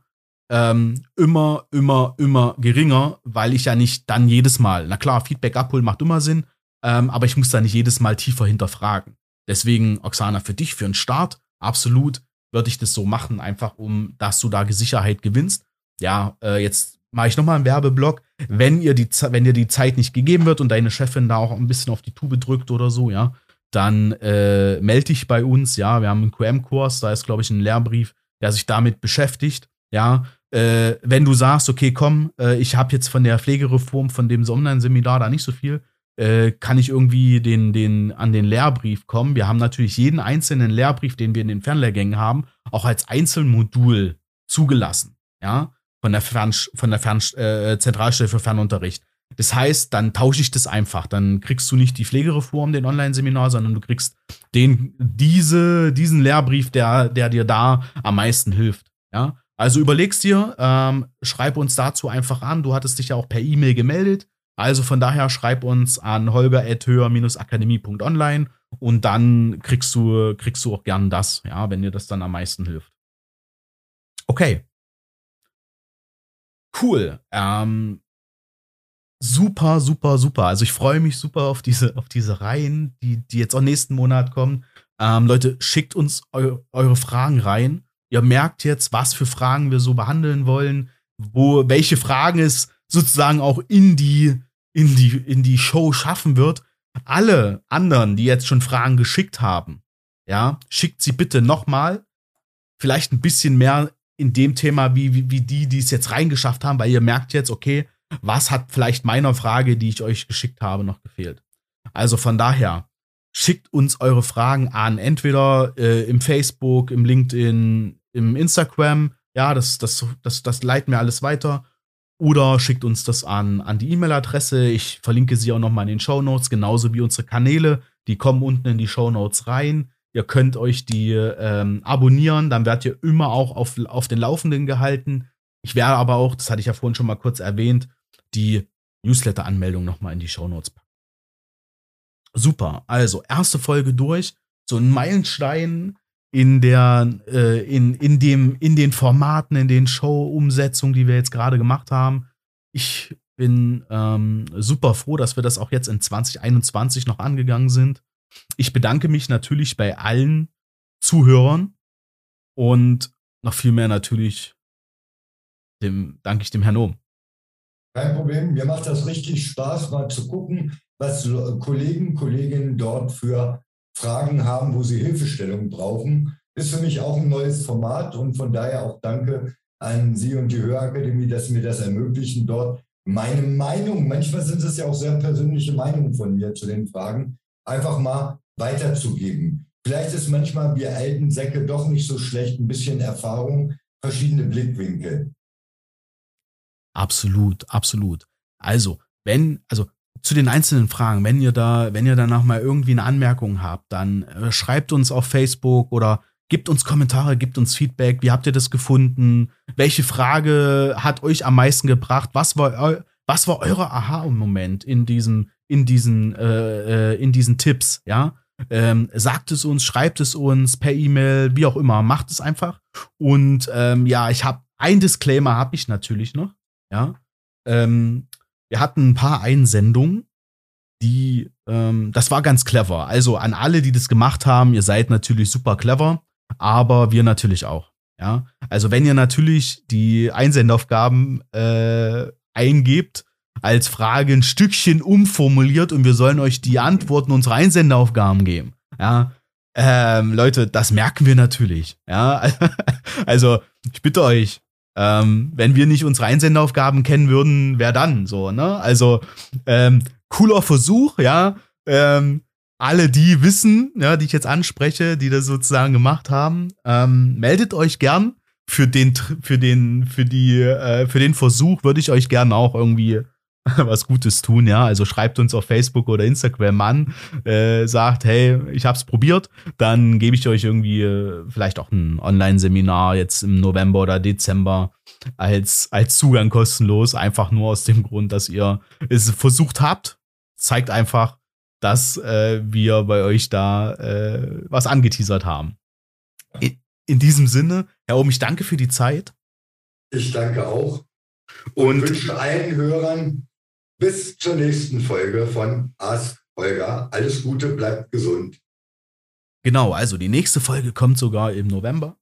ähm, immer, immer, immer geringer, weil ich ja nicht dann jedes Mal, na klar, Feedback abholen macht immer Sinn, ähm, aber ich muss da nicht jedes Mal tiefer hinterfragen. Deswegen, Oksana, für dich, für einen Start, absolut würde ich das so machen, einfach um, dass du da Sicherheit gewinnst. Ja, äh, jetzt mache ich nochmal einen Werbeblock. Wenn ihr die, wenn dir die Zeit nicht gegeben wird und deine Chefin da auch ein bisschen auf die Tube drückt oder so, ja, dann äh, melde dich bei uns. Ja, wir haben einen QM-Kurs, da ist, glaube ich, ein Lehrbrief, der sich damit beschäftigt. Ja, äh, wenn du sagst, okay, komm, äh, ich habe jetzt von der Pflegereform, von dem Online-Seminar da nicht so viel, äh, kann ich irgendwie den, den, an den Lehrbrief kommen. Wir haben natürlich jeden einzelnen Lehrbrief, den wir in den Fernlehrgängen haben, auch als Einzelmodul zugelassen, ja, von der, Fern, von der Fern, äh, Zentralstelle für Fernunterricht. Das heißt, dann tausche ich das einfach. Dann kriegst du nicht die Pflegereform, den Online-Seminar, sondern du kriegst den, diese, diesen Lehrbrief, der, der dir da am meisten hilft. Ja, also überlegst dir, ähm, schreib uns dazu einfach an. Du hattest dich ja auch per E-Mail gemeldet. Also von daher schreib uns an holger.höher-akademie.online und dann kriegst du, kriegst du auch gern das, ja, wenn dir das dann am meisten hilft. Okay. Cool. Ähm, super, super, super. Also ich freue mich super auf diese, auf diese Reihen, die, die jetzt auch nächsten Monat kommen. Ähm, Leute, schickt uns eu eure Fragen rein ihr merkt jetzt, was für Fragen wir so behandeln wollen, wo, welche Fragen es sozusagen auch in die, in die, in die Show schaffen wird. Alle anderen, die jetzt schon Fragen geschickt haben, ja, schickt sie bitte nochmal. Vielleicht ein bisschen mehr in dem Thema, wie, wie, wie die, die es jetzt reingeschafft haben, weil ihr merkt jetzt, okay, was hat vielleicht meiner Frage, die ich euch geschickt habe, noch gefehlt. Also von daher, schickt uns eure Fragen an, entweder äh, im Facebook, im LinkedIn, im Instagram. Ja, das, das, das, das leiten wir alles weiter. Oder schickt uns das an, an die E-Mail-Adresse. Ich verlinke sie auch nochmal in den Show Notes, genauso wie unsere Kanäle. Die kommen unten in die Show Notes rein. Ihr könnt euch die ähm, abonnieren, dann werdet ihr immer auch auf, auf den Laufenden gehalten. Ich werde aber auch, das hatte ich ja vorhin schon mal kurz erwähnt, die Newsletter-Anmeldung nochmal in die Show Notes packen. Super, also erste Folge durch. So ein Meilenstein in der, äh, in, in dem, in den Formaten, in den Show-Umsetzungen, die wir jetzt gerade gemacht haben. Ich bin ähm, super froh, dass wir das auch jetzt in 2021 noch angegangen sind. Ich bedanke mich natürlich bei allen Zuhörern und noch viel mehr natürlich dem, danke ich dem Herrn Ohm. Kein Problem. Mir macht das richtig Spaß, mal zu gucken, was Kollegen, Kolleginnen dort für Fragen haben, wo sie Hilfestellung brauchen. Ist für mich auch ein neues Format und von daher auch danke an Sie und die Hörakademie, dass Sie mir das ermöglichen, dort meine Meinung, manchmal sind es ja auch sehr persönliche Meinungen von mir zu den Fragen, einfach mal weiterzugeben. Vielleicht ist manchmal wir alten Säcke doch nicht so schlecht, ein bisschen Erfahrung, verschiedene Blickwinkel. Absolut, absolut. Also, wenn, also zu den einzelnen Fragen, wenn ihr da, wenn ihr danach mal irgendwie eine Anmerkung habt, dann äh, schreibt uns auf Facebook oder Gebt uns Kommentare, gebt uns Feedback. Wie habt ihr das gefunden? Welche Frage hat euch am meisten gebracht? Was war, was war euer Aha-Moment in diesen, in diesen, äh, äh, in diesen Tipps? Ja, ähm, sagt es uns, schreibt es uns per E-Mail, wie auch immer, macht es einfach. Und ähm, ja, ich habe ein Disclaimer habe ich natürlich noch. Ja, ähm, wir hatten ein paar Einsendungen, die, ähm, das war ganz clever. Also an alle, die das gemacht haben, ihr seid natürlich super clever, aber wir natürlich auch. Ja, also wenn ihr natürlich die Einsendaufgaben äh, eingebt, als Frage ein Stückchen umformuliert und wir sollen euch die Antworten unserer Einsendaufgaben geben. Ja, ähm, Leute, das merken wir natürlich. Ja, also ich bitte euch, ähm, wenn wir nicht unsere Einsendaufgaben kennen würden, wer dann so, ne? Also ähm, cooler Versuch, ja. Ähm, alle die wissen, ja, die ich jetzt anspreche, die das sozusagen gemacht haben, ähm, meldet euch gern für den für den für die äh, für den Versuch würde ich euch gern auch irgendwie was Gutes tun, ja. Also schreibt uns auf Facebook oder Instagram an, äh, sagt, hey, ich hab's probiert, dann gebe ich euch irgendwie äh, vielleicht auch ein Online-Seminar jetzt im November oder Dezember als, als Zugang kostenlos, einfach nur aus dem Grund, dass ihr es versucht habt. Zeigt einfach, dass äh, wir bei euch da äh, was angeteasert haben. In, in diesem Sinne, Herr Ohm, ich danke für die Zeit. Ich danke auch. Und, und wünsche allen Hörern bis zur nächsten Folge von Ask Holger. Alles Gute, bleibt gesund. Genau, also die nächste Folge kommt sogar im November.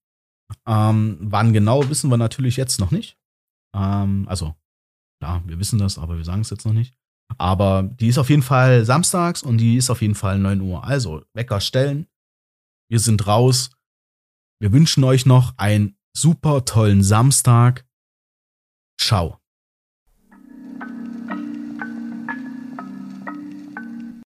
Ähm, wann genau, wissen wir natürlich jetzt noch nicht. Ähm, also, ja, wir wissen das, aber wir sagen es jetzt noch nicht. Aber die ist auf jeden Fall samstags und die ist auf jeden Fall 9 Uhr. Also, Wecker stellen. Wir sind raus. Wir wünschen euch noch einen super tollen Samstag. Ciao.